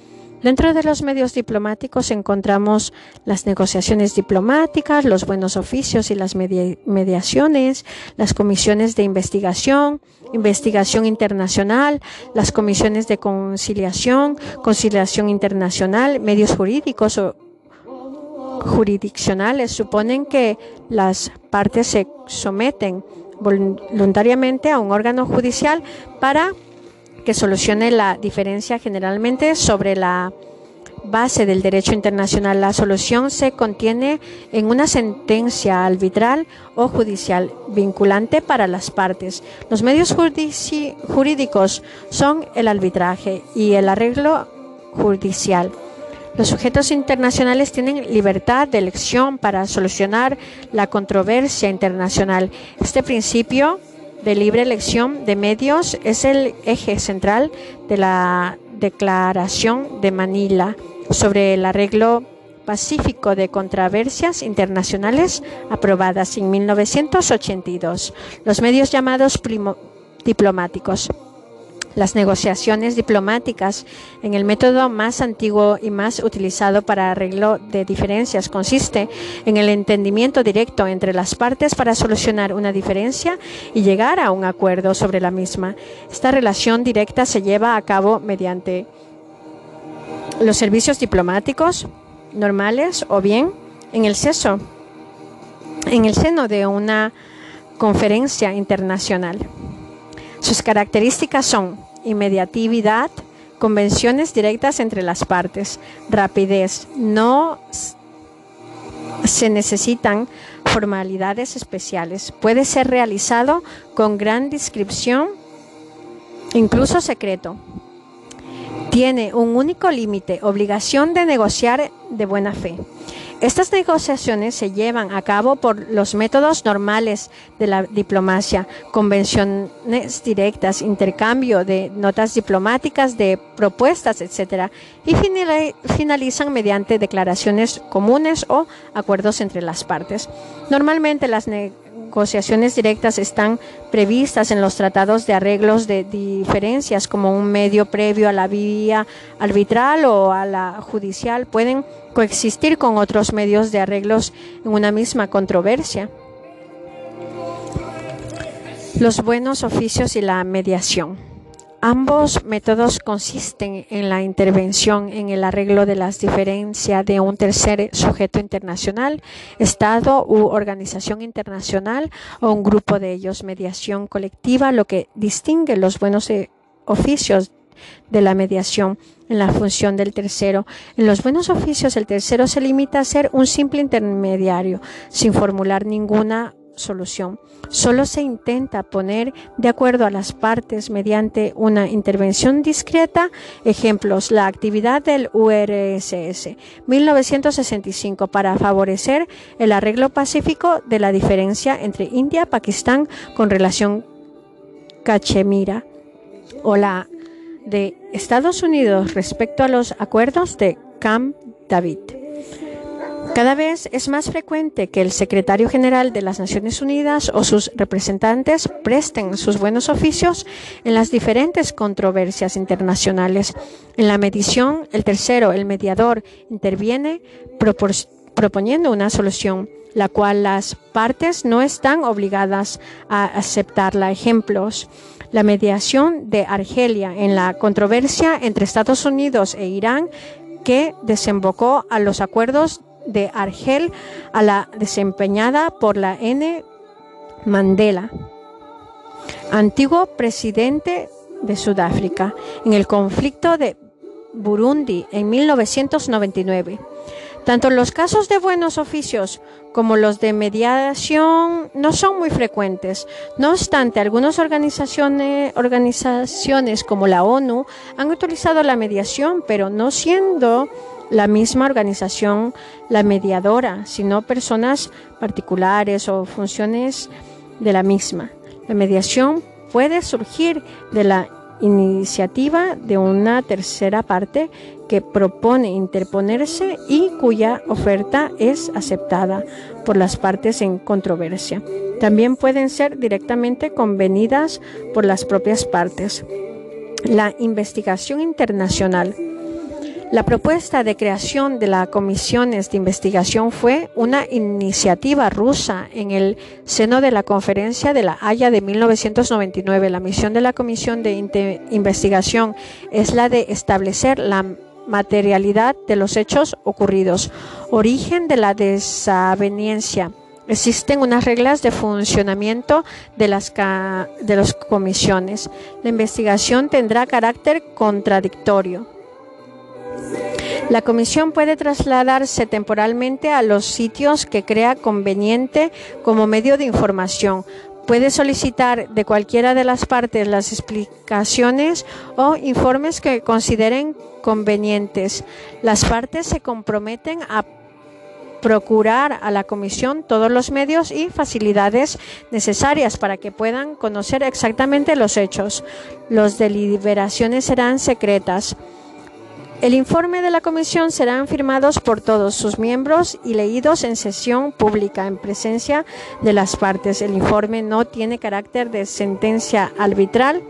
Dentro de los medios diplomáticos encontramos las negociaciones diplomáticas, los buenos oficios y las mediaciones, las comisiones de investigación, investigación internacional, las comisiones de conciliación, conciliación internacional, medios jurídicos o jurisdiccionales. Suponen que las partes se someten voluntariamente a un órgano judicial para que solucione la diferencia generalmente sobre la base del derecho internacional. La solución se contiene en una sentencia arbitral o judicial vinculante para las partes. Los medios jurídicos son el arbitraje y el arreglo judicial. Los sujetos internacionales tienen libertad de elección para solucionar la controversia internacional. Este principio de libre elección de medios es el eje central de la Declaración de Manila sobre el arreglo pacífico de controversias internacionales aprobadas en 1982. Los medios llamados diplomáticos las negociaciones diplomáticas en el método más antiguo y más utilizado para arreglo de diferencias consiste en el entendimiento directo entre las partes para solucionar una diferencia y llegar a un acuerdo sobre la misma. Esta relación directa se lleva a cabo mediante los servicios diplomáticos normales o bien en el seso en el seno de una conferencia internacional. Sus características son inmediatividad, convenciones directas entre las partes, rapidez, no se necesitan formalidades especiales. Puede ser realizado con gran descripción, incluso secreto. Tiene un único límite, obligación de negociar de buena fe. Estas negociaciones se llevan a cabo por los métodos normales de la diplomacia, convenciones directas, intercambio de notas diplomáticas, de propuestas, etc. Y finalizan mediante declaraciones comunes o acuerdos entre las partes. Normalmente las directas están previstas en los tratados de arreglos de diferencias como un medio previo a la vía arbitral o a la judicial. Pueden coexistir con otros medios de arreglos en una misma controversia. Los buenos oficios y la mediación. Ambos métodos consisten en la intervención en el arreglo de las diferencias de un tercer sujeto internacional, Estado u organización internacional o un grupo de ellos. Mediación colectiva, lo que distingue los buenos eh, oficios de la mediación en la función del tercero. En los buenos oficios, el tercero se limita a ser un simple intermediario, sin formular ninguna solución. Solo se intenta poner de acuerdo a las partes mediante una intervención discreta. Ejemplos, la actividad del URSS 1965 para favorecer el arreglo pacífico de la diferencia entre India y Pakistán con relación Cachemira o la de Estados Unidos respecto a los acuerdos de Camp David. Cada vez es más frecuente que el secretario general de las Naciones Unidas o sus representantes presten sus buenos oficios en las diferentes controversias internacionales. En la medición, el tercero, el mediador, interviene proponiendo una solución, la cual las partes no están obligadas a aceptarla. Ejemplos la mediación de Argelia en la controversia entre Estados Unidos e Irán que desembocó a los acuerdos de Argel a la desempeñada por la N. Mandela, antiguo presidente de Sudáfrica, en el conflicto de Burundi en 1999. Tanto los casos de buenos oficios como los de mediación no son muy frecuentes. No obstante, algunas organizaciones, organizaciones como la ONU han utilizado la mediación, pero no siendo la misma organización, la mediadora, sino personas particulares o funciones de la misma. La mediación puede surgir de la iniciativa de una tercera parte que propone interponerse y cuya oferta es aceptada por las partes en controversia. También pueden ser directamente convenidas por las propias partes. La investigación internacional la propuesta de creación de las comisiones de investigación fue una iniciativa rusa en el seno de la Conferencia de la Haya de 1999. La misión de la Comisión de Investigación es la de establecer la materialidad de los hechos ocurridos, origen de la desaveniencia. Existen unas reglas de funcionamiento de las, de las comisiones. La investigación tendrá carácter contradictorio. La comisión puede trasladarse temporalmente a los sitios que crea conveniente como medio de información. Puede solicitar de cualquiera de las partes las explicaciones o informes que consideren convenientes. Las partes se comprometen a procurar a la Comisión todos los medios y facilidades necesarias para que puedan conocer exactamente los hechos. Las deliberaciones serán secretas. El informe de la comisión serán firmados por todos sus miembros y leídos en sesión pública en presencia de las partes. El informe no tiene carácter de sentencia arbitral.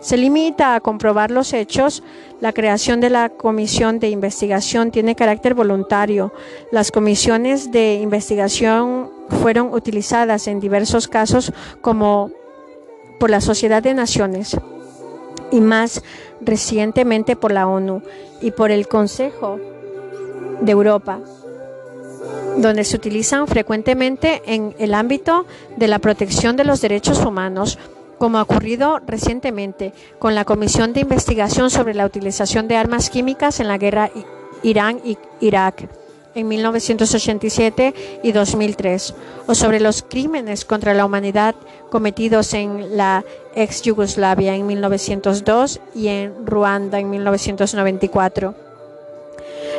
Se limita a comprobar los hechos. La creación de la comisión de investigación tiene carácter voluntario. Las comisiones de investigación fueron utilizadas en diversos casos como por la Sociedad de Naciones y más recientemente por la ONU y por el Consejo de Europa, donde se utilizan frecuentemente en el ámbito de la protección de los derechos humanos, como ha ocurrido recientemente con la Comisión de Investigación sobre la Utilización de Armas Químicas en la guerra Irán-Irak en 1987 y 2003, o sobre los crímenes contra la humanidad cometidos en la ex Yugoslavia en 1902 y en Ruanda en 1994.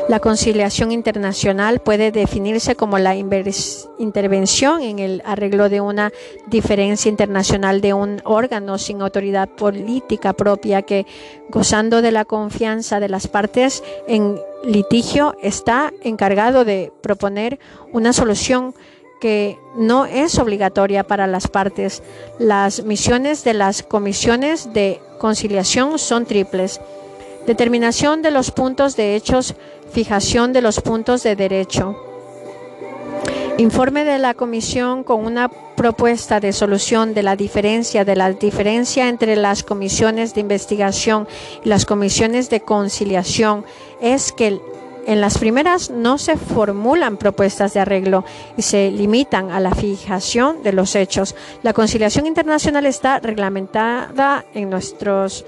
La conciliación internacional puede definirse como la intervención en el arreglo de una diferencia internacional de un órgano sin autoridad política propia que, gozando de la confianza de las partes en litigio, está encargado de proponer una solución que no es obligatoria para las partes. Las misiones de las comisiones de conciliación son triples. Determinación de los puntos de hechos Fijación de los puntos de derecho. Informe de la Comisión con una propuesta de solución de la diferencia de la diferencia entre las comisiones de investigación y las comisiones de conciliación es que en las primeras no se formulan propuestas de arreglo y se limitan a la fijación de los hechos. La conciliación internacional está reglamentada en nuestros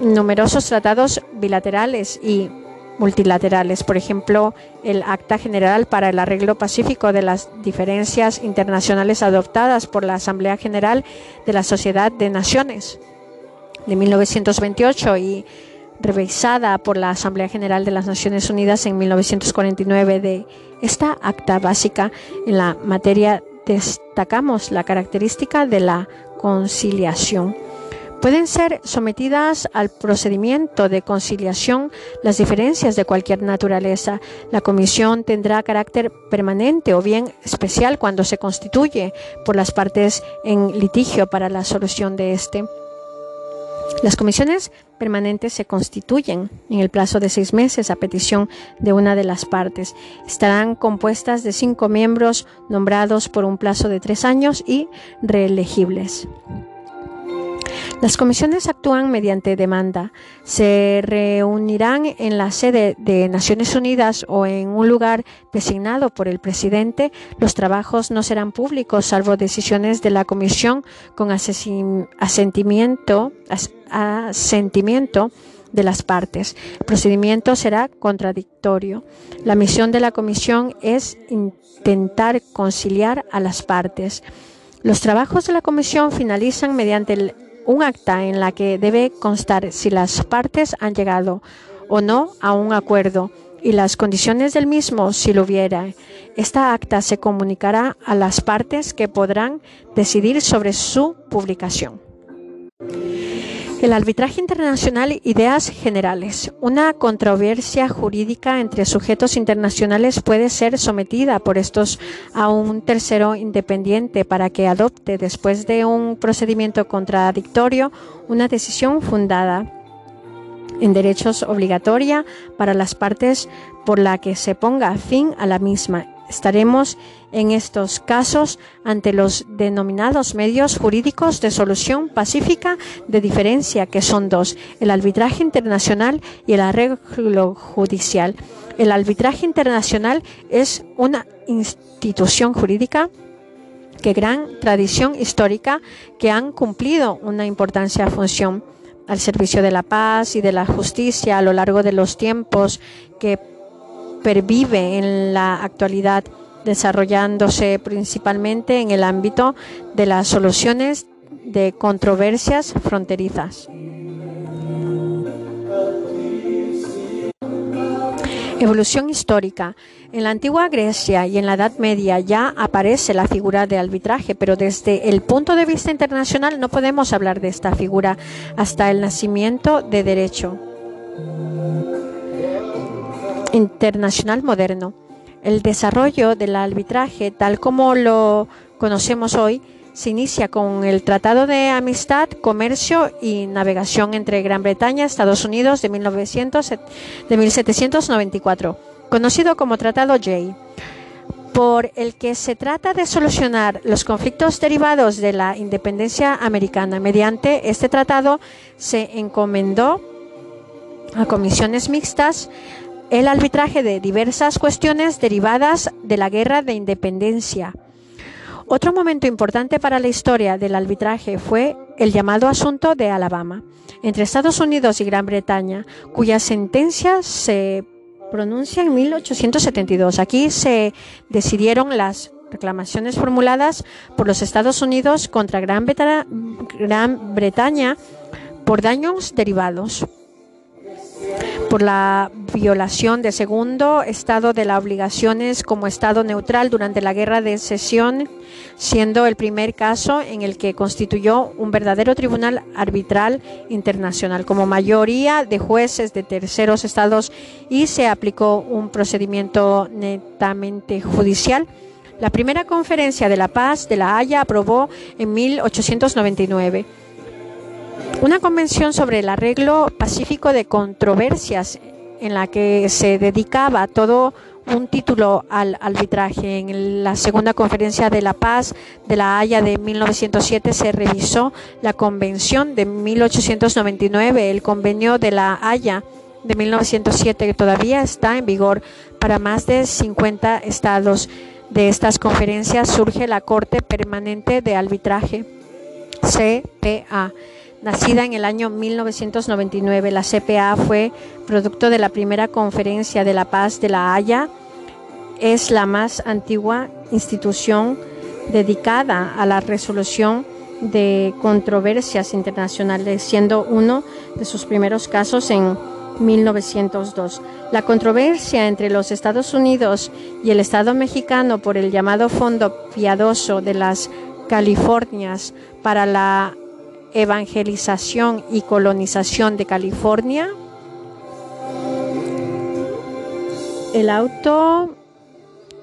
numerosos tratados bilaterales y multilaterales, por ejemplo, el Acta General para el Arreglo Pacífico de las Diferencias Internacionales adoptadas por la Asamblea General de la Sociedad de Naciones de 1928 y revisada por la Asamblea General de las Naciones Unidas en 1949. De esta acta básica en la materia destacamos la característica de la conciliación Pueden ser sometidas al procedimiento de conciliación las diferencias de cualquier naturaleza. La comisión tendrá carácter permanente o bien especial cuando se constituye por las partes en litigio para la solución de este. Las comisiones permanentes se constituyen en el plazo de seis meses a petición de una de las partes. Estarán compuestas de cinco miembros nombrados por un plazo de tres años y reelegibles. Las comisiones actúan mediante demanda. Se reunirán en la sede de Naciones Unidas o en un lugar designado por el presidente. Los trabajos no serán públicos salvo decisiones de la comisión con asentimiento, asentimiento de las partes. El procedimiento será contradictorio. La misión de la comisión es intentar conciliar a las partes. Los trabajos de la comisión finalizan mediante el un acta en la que debe constar si las partes han llegado o no a un acuerdo y las condiciones del mismo si lo hubiera. Esta acta se comunicará a las partes que podrán decidir sobre su publicación. El arbitraje internacional, ideas generales. Una controversia jurídica entre sujetos internacionales puede ser sometida por estos a un tercero independiente para que adopte, después de un procedimiento contradictorio, una decisión fundada en derechos obligatoria para las partes por la que se ponga fin a la misma Estaremos en estos casos ante los denominados medios jurídicos de solución pacífica de diferencia, que son dos, el arbitraje internacional y el arreglo judicial. El arbitraje internacional es una institución jurídica que gran tradición histórica que han cumplido una importante función al servicio de la paz y de la justicia a lo largo de los tiempos que pervive en la actualidad, desarrollándose principalmente en el ámbito de las soluciones de controversias fronterizas. Evolución histórica. En la antigua Grecia y en la Edad Media ya aparece la figura de arbitraje, pero desde el punto de vista internacional no podemos hablar de esta figura hasta el nacimiento de derecho internacional moderno. El desarrollo del arbitraje, tal como lo conocemos hoy, se inicia con el Tratado de Amistad, Comercio y Navegación entre Gran Bretaña y Estados Unidos de, 1900, de 1794, conocido como Tratado Jay, por el que se trata de solucionar los conflictos derivados de la independencia americana. Mediante este tratado se encomendó a comisiones mixtas el arbitraje de diversas cuestiones derivadas de la guerra de independencia. Otro momento importante para la historia del arbitraje fue el llamado asunto de Alabama entre Estados Unidos y Gran Bretaña, cuya sentencia se pronuncia en 1872. Aquí se decidieron las reclamaciones formuladas por los Estados Unidos contra Gran, Bretaña por daños derivados por la violación de segundo estado de las obligaciones como estado neutral durante la guerra de secesión, siendo el primer caso en el que constituyó un verdadero tribunal arbitral internacional como mayoría de jueces de terceros estados y se aplicó un procedimiento netamente judicial. La primera conferencia de la paz de la Haya aprobó en 1899 una convención sobre el arreglo pacífico de controversias en la que se dedicaba todo un título al arbitraje. En la segunda conferencia de la paz de la Haya de 1907 se revisó la convención de 1899, el convenio de la Haya de 1907 que todavía está en vigor para más de 50 estados. De estas conferencias surge la Corte Permanente de Arbitraje, CPA Nacida en el año 1999, la CPA fue producto de la primera conferencia de la paz de La Haya. Es la más antigua institución dedicada a la resolución de controversias internacionales, siendo uno de sus primeros casos en 1902. La controversia entre los Estados Unidos y el Estado mexicano por el llamado Fondo Piadoso de las Californias para la evangelización y colonización de California, el auto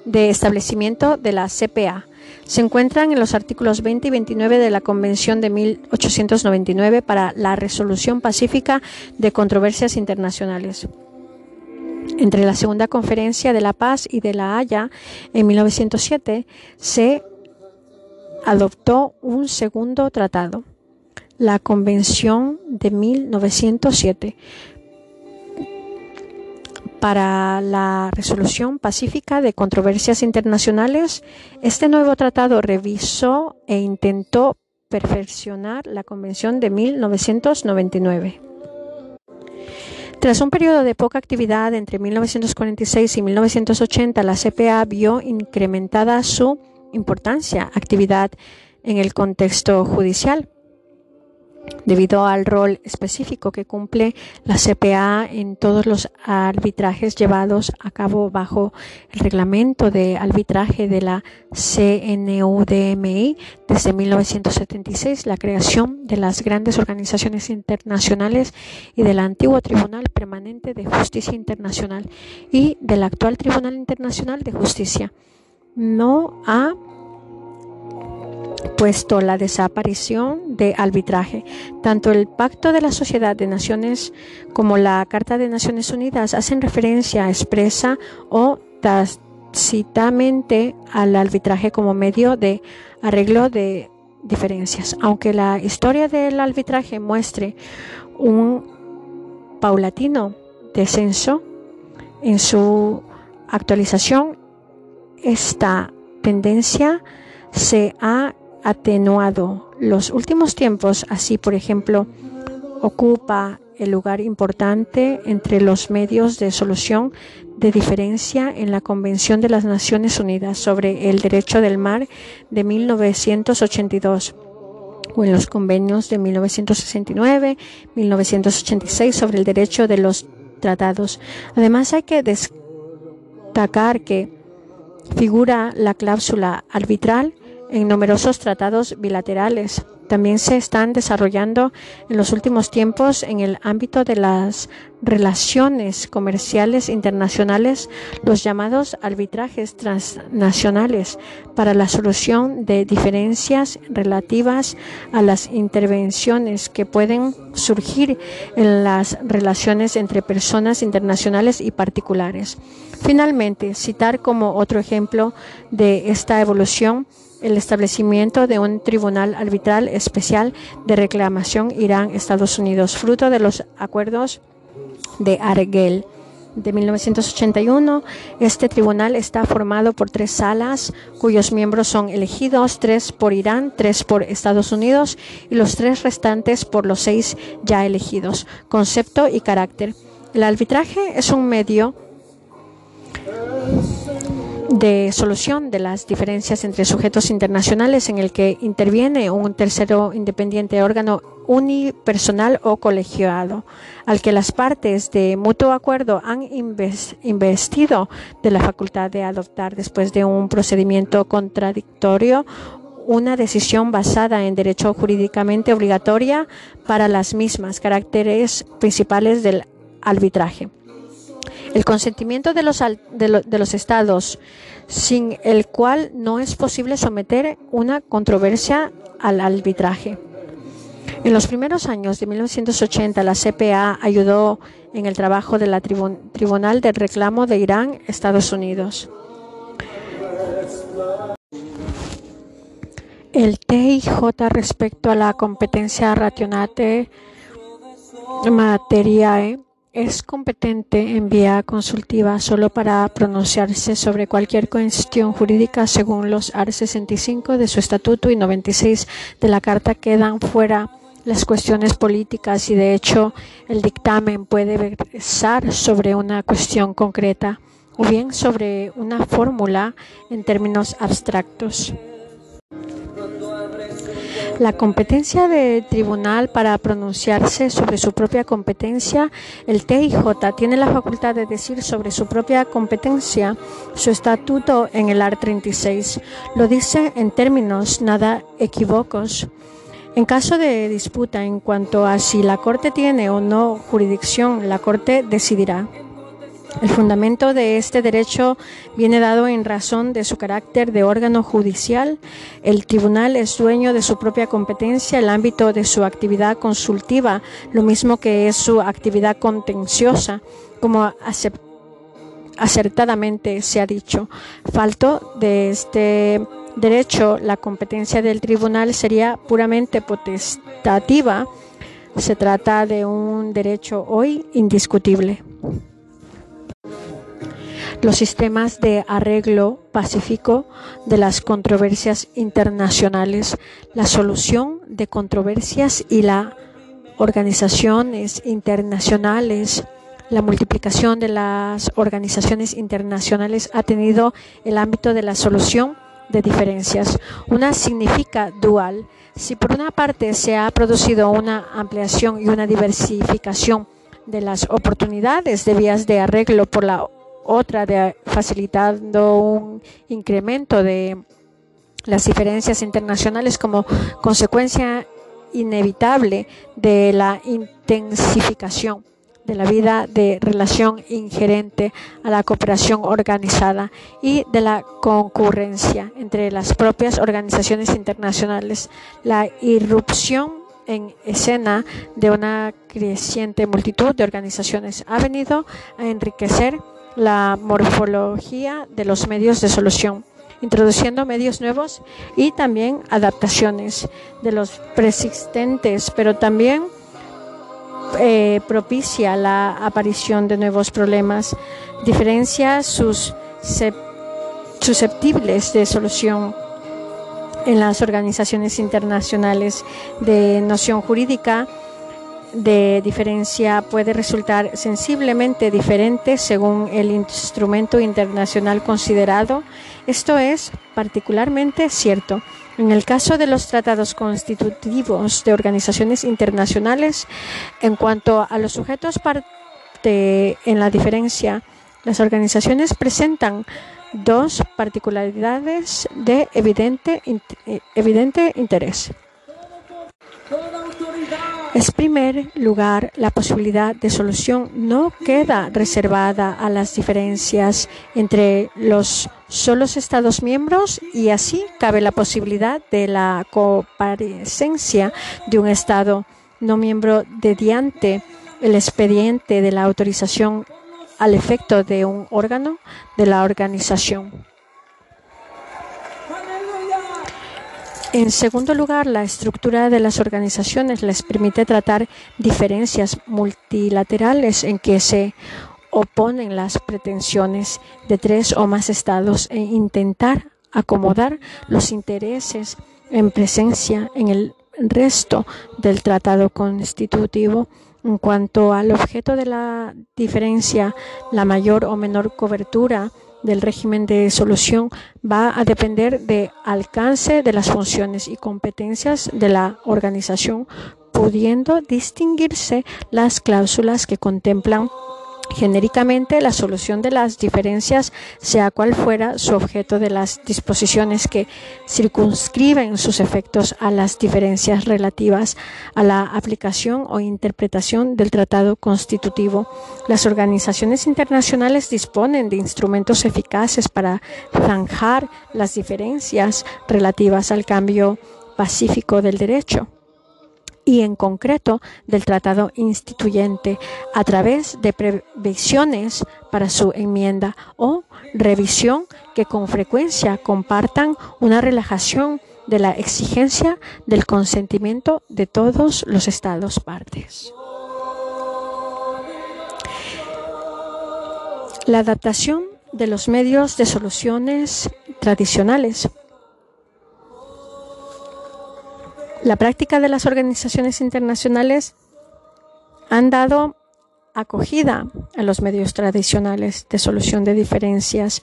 de establecimiento de la CPA. Se encuentran en los artículos 20 y 29 de la Convención de 1899 para la resolución pacífica de controversias internacionales. Entre la Segunda Conferencia de la Paz y de la Haya en 1907 se adoptó un segundo tratado la Convención de 1907 para la resolución pacífica de controversias internacionales, este nuevo tratado revisó e intentó perfeccionar la Convención de 1999. Tras un periodo de poca actividad entre 1946 y 1980, la CPA vio incrementada su importancia, actividad en el contexto judicial debido al rol específico que cumple la CPA en todos los arbitrajes llevados a cabo bajo el reglamento de arbitraje de la CNUDMI desde 1976, la creación de las grandes organizaciones internacionales y del antiguo Tribunal Permanente de Justicia Internacional y del actual Tribunal Internacional de Justicia. No ha puesto la desaparición de arbitraje. Tanto el Pacto de la Sociedad de Naciones como la Carta de Naciones Unidas hacen referencia expresa o tácitamente al arbitraje como medio de arreglo de diferencias. Aunque la historia del arbitraje muestre un paulatino descenso en su actualización, esta tendencia se ha atenuado los últimos tiempos, así por ejemplo, ocupa el lugar importante entre los medios de solución de diferencia en la Convención de las Naciones Unidas sobre el Derecho del Mar de 1982 o en los convenios de 1969, 1986 sobre el derecho de los tratados. Además, hay que destacar que figura la cláusula arbitral en numerosos tratados bilaterales. También se están desarrollando en los últimos tiempos en el ámbito de las relaciones comerciales internacionales los llamados arbitrajes transnacionales para la solución de diferencias relativas a las intervenciones que pueden surgir en las relaciones entre personas internacionales y particulares. Finalmente, citar como otro ejemplo de esta evolución el establecimiento de un tribunal arbitral especial de reclamación Irán-Estados Unidos, fruto de los acuerdos de Argel de 1981. Este tribunal está formado por tres salas cuyos miembros son elegidos, tres por Irán, tres por Estados Unidos y los tres restantes por los seis ya elegidos. Concepto y carácter. El arbitraje es un medio de solución de las diferencias entre sujetos internacionales en el que interviene un tercero independiente órgano unipersonal o colegiado, al que las partes de mutuo acuerdo han investido de la facultad de adoptar después de un procedimiento contradictorio una decisión basada en derecho jurídicamente obligatoria para las mismas caracteres principales del arbitraje. El consentimiento de los, de, los estados, sin el cual no es posible someter una controversia al arbitraje. En los primeros años de 1980, la CPA ayudó en el trabajo de la Tribunal de Reclamo de Irán, Estados Unidos. El TIJ respecto a la competencia rationate materiae es competente en vía consultiva solo para pronunciarse sobre cualquier cuestión jurídica según los art. 65 de su estatuto y 96 de la Carta quedan fuera las cuestiones políticas y de hecho el dictamen puede versar sobre una cuestión concreta o bien sobre una fórmula en términos abstractos. La competencia del tribunal para pronunciarse sobre su propia competencia, el TIJ tiene la facultad de decir sobre su propia competencia su estatuto en el art. 36. Lo dice en términos nada equívocos. En caso de disputa en cuanto a si la Corte tiene o no jurisdicción, la Corte decidirá. El fundamento de este derecho viene dado en razón de su carácter de órgano judicial. El tribunal es dueño de su propia competencia, el ámbito de su actividad consultiva, lo mismo que es su actividad contenciosa, como acertadamente se ha dicho. Falto de este derecho, la competencia del tribunal sería puramente potestativa. Se trata de un derecho hoy indiscutible los sistemas de arreglo pacífico de las controversias internacionales, la solución de controversias y las organizaciones internacionales. La multiplicación de las organizaciones internacionales ha tenido el ámbito de la solución de diferencias. Una significa dual. Si por una parte se ha producido una ampliación y una diversificación de las oportunidades de vías de arreglo por la otra de facilitando un incremento de las diferencias internacionales como consecuencia inevitable de la intensificación de la vida de relación ingerente a la cooperación organizada y de la concurrencia entre las propias organizaciones internacionales, la irrupción en escena de una creciente multitud de organizaciones ha venido a enriquecer la morfología de los medios de solución, introduciendo medios nuevos y también adaptaciones de los persistentes, pero también eh, propicia la aparición de nuevos problemas, diferencia sus susceptibles de solución en las organizaciones internacionales de noción jurídica de diferencia puede resultar sensiblemente diferente según el instrumento internacional considerado. Esto es particularmente cierto en el caso de los tratados constitutivos de organizaciones internacionales. En cuanto a los sujetos parte en la diferencia, las organizaciones presentan dos particularidades de evidente, evidente interés. En primer lugar, la posibilidad de solución no queda reservada a las diferencias entre los solos Estados miembros y así cabe la posibilidad de la comparecencia de un Estado no miembro mediante el expediente de la autorización al efecto de un órgano de la organización. En segundo lugar, la estructura de las organizaciones les permite tratar diferencias multilaterales en que se oponen las pretensiones de tres o más estados e intentar acomodar los intereses en presencia en el resto del tratado constitutivo. En cuanto al objeto de la diferencia, la mayor o menor cobertura del régimen de solución va a depender del alcance de las funciones y competencias de la organización, pudiendo distinguirse las cláusulas que contemplan genéricamente la solución de las diferencias, sea cual fuera su objeto de las disposiciones que circunscriben sus efectos a las diferencias relativas a la aplicación o interpretación del tratado constitutivo. Las organizaciones internacionales disponen de instrumentos eficaces para zanjar las diferencias relativas al cambio pacífico del derecho y en concreto del tratado instituyente a través de previsiones para su enmienda o revisión que con frecuencia compartan una relajación de la exigencia del consentimiento de todos los estados partes. La adaptación de los medios de soluciones tradicionales La práctica de las organizaciones internacionales han dado acogida a los medios tradicionales de solución de diferencias,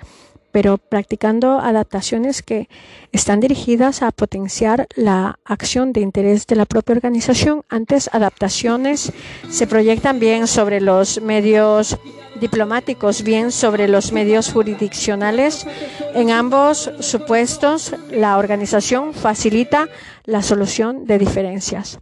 pero practicando adaptaciones que están dirigidas a potenciar la acción de interés de la propia organización. Antes, adaptaciones se proyectan bien sobre los medios diplomáticos, bien sobre los medios jurisdiccionales. En ambos supuestos, la organización facilita la solución de diferencias.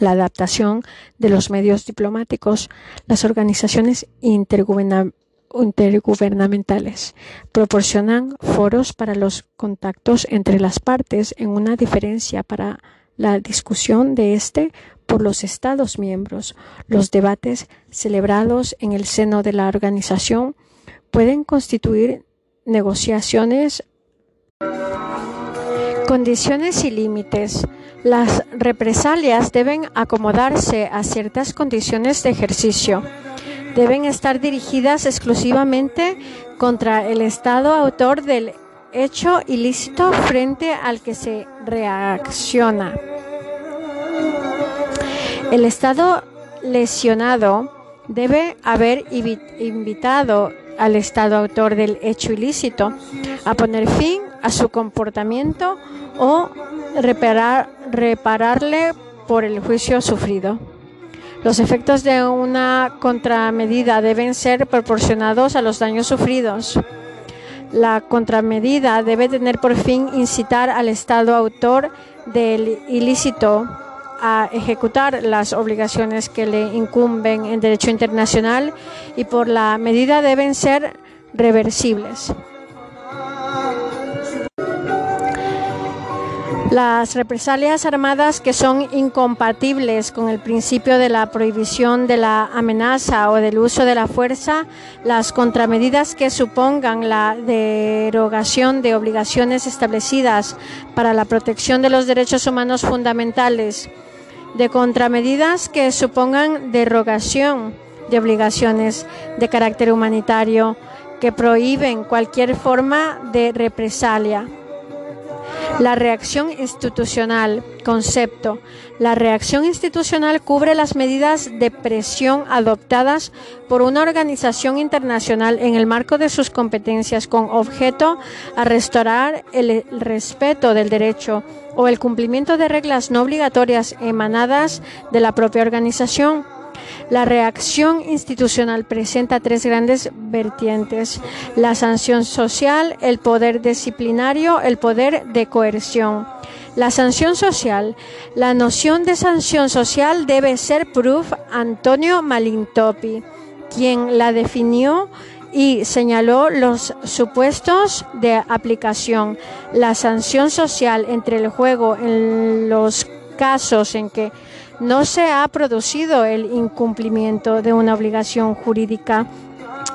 La adaptación de los medios diplomáticos, las organizaciones intergubernamentales proporcionan foros para los contactos entre las partes en una diferencia para la discusión de este por los Estados miembros. Los debates celebrados en el seno de la organización pueden constituir negociaciones, condiciones y límites. Las represalias deben acomodarse a ciertas condiciones de ejercicio. Deben estar dirigidas exclusivamente contra el Estado autor del hecho ilícito frente al que se reacciona. El Estado lesionado debe haber invitado al Estado autor del hecho ilícito a poner fin a su comportamiento o reparar, repararle por el juicio sufrido. Los efectos de una contramedida deben ser proporcionados a los daños sufridos. La contramedida debe tener por fin incitar al Estado autor del ilícito a ejecutar las obligaciones que le incumben en derecho internacional y por la medida deben ser reversibles. Las represalias armadas que son incompatibles con el principio de la prohibición de la amenaza o del uso de la fuerza, las contramedidas que supongan la derogación de obligaciones establecidas para la protección de los derechos humanos fundamentales, de contramedidas que supongan derogación de obligaciones de carácter humanitario que prohíben cualquier forma de represalia la reacción institucional, concepto. La reacción institucional cubre las medidas de presión adoptadas por una organización internacional en el marco de sus competencias con objeto a restaurar el respeto del derecho o el cumplimiento de reglas no obligatorias emanadas de la propia organización la reacción institucional presenta tres grandes vertientes, la sanción social, el poder disciplinario, el poder de coerción. La sanción social. La noción de sanción social debe ser proof Antonio Malintopi, quien la definió y señaló los supuestos de aplicación. La sanción social entre el juego en los casos en que no se ha producido el incumplimiento de una obligación jurídica,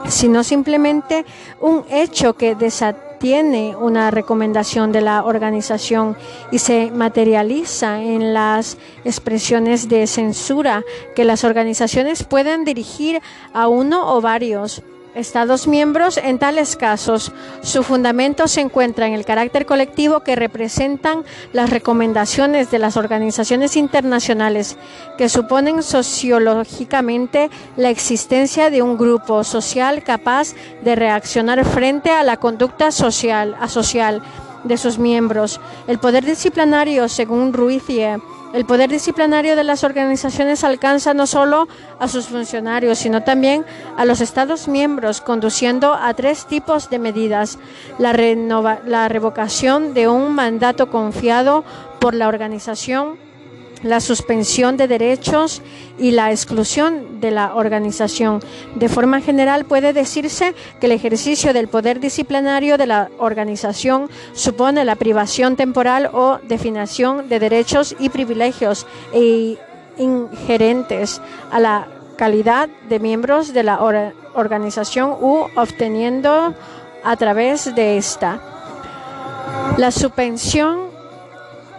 sino simplemente un hecho que desatiene una recomendación de la organización y se materializa en las expresiones de censura que las organizaciones pueden dirigir a uno o varios Estados miembros en tales casos. Su fundamento se encuentra en el carácter colectivo que representan las recomendaciones de las organizaciones internacionales, que suponen sociológicamente la existencia de un grupo social capaz de reaccionar frente a la conducta social, asocial de sus miembros. El poder disciplinario, según Ruizie, el poder disciplinario de las organizaciones alcanza no solo a sus funcionarios, sino también a los Estados miembros, conduciendo a tres tipos de medidas. La, la revocación de un mandato confiado por la organización la suspensión de derechos y la exclusión de la organización. De forma general, puede decirse que el ejercicio del poder disciplinario de la organización supone la privación temporal o definición de derechos y privilegios e ingerentes a la calidad de miembros de la organización u obteniendo a través de esta. La suspensión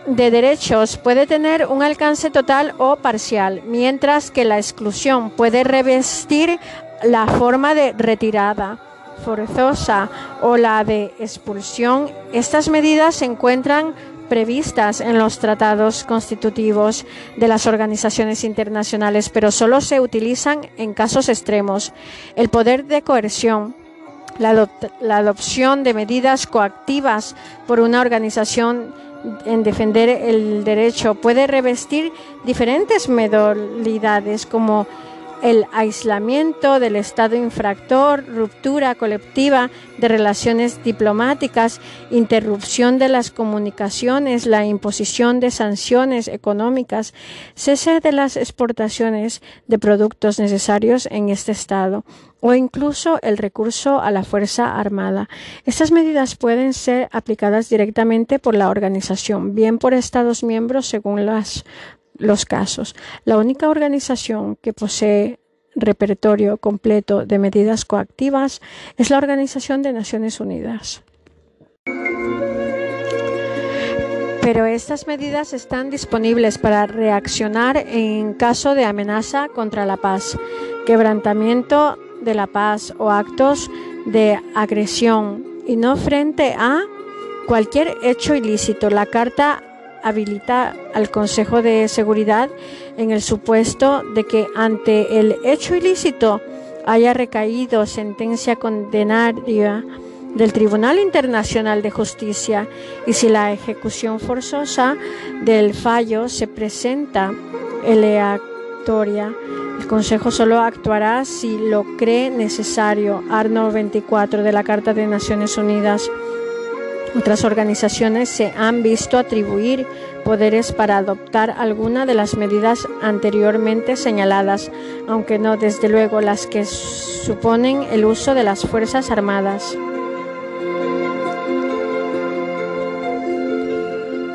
de derechos puede tener un alcance total o parcial, mientras que la exclusión puede revestir la forma de retirada forzosa o la de expulsión. Estas medidas se encuentran previstas en los tratados constitutivos de las organizaciones internacionales, pero solo se utilizan en casos extremos. El poder de coerción la, la, adopción de medidas coactivas por una organización en defender el derecho puede revestir diferentes modalidades como el aislamiento del Estado infractor, ruptura colectiva de relaciones diplomáticas, interrupción de las comunicaciones, la imposición de sanciones económicas, cese de las exportaciones de productos necesarios en este Estado o incluso el recurso a la Fuerza Armada. Estas medidas pueden ser aplicadas directamente por la organización, bien por Estados miembros según las los casos. La única organización que posee repertorio completo de medidas coactivas es la Organización de Naciones Unidas. Pero estas medidas están disponibles para reaccionar en caso de amenaza contra la paz, quebrantamiento de la paz o actos de agresión y no frente a cualquier hecho ilícito. La Carta habilita al Consejo de Seguridad en el supuesto de que ante el hecho ilícito haya recaído sentencia condenaria del Tribunal Internacional de Justicia y si la ejecución forzosa del fallo se presenta aleatoria, el Consejo solo actuará si lo cree necesario. Arno 24 de la Carta de Naciones Unidas. Otras organizaciones se han visto atribuir poderes para adoptar alguna de las medidas anteriormente señaladas, aunque no desde luego las que suponen el uso de las Fuerzas Armadas.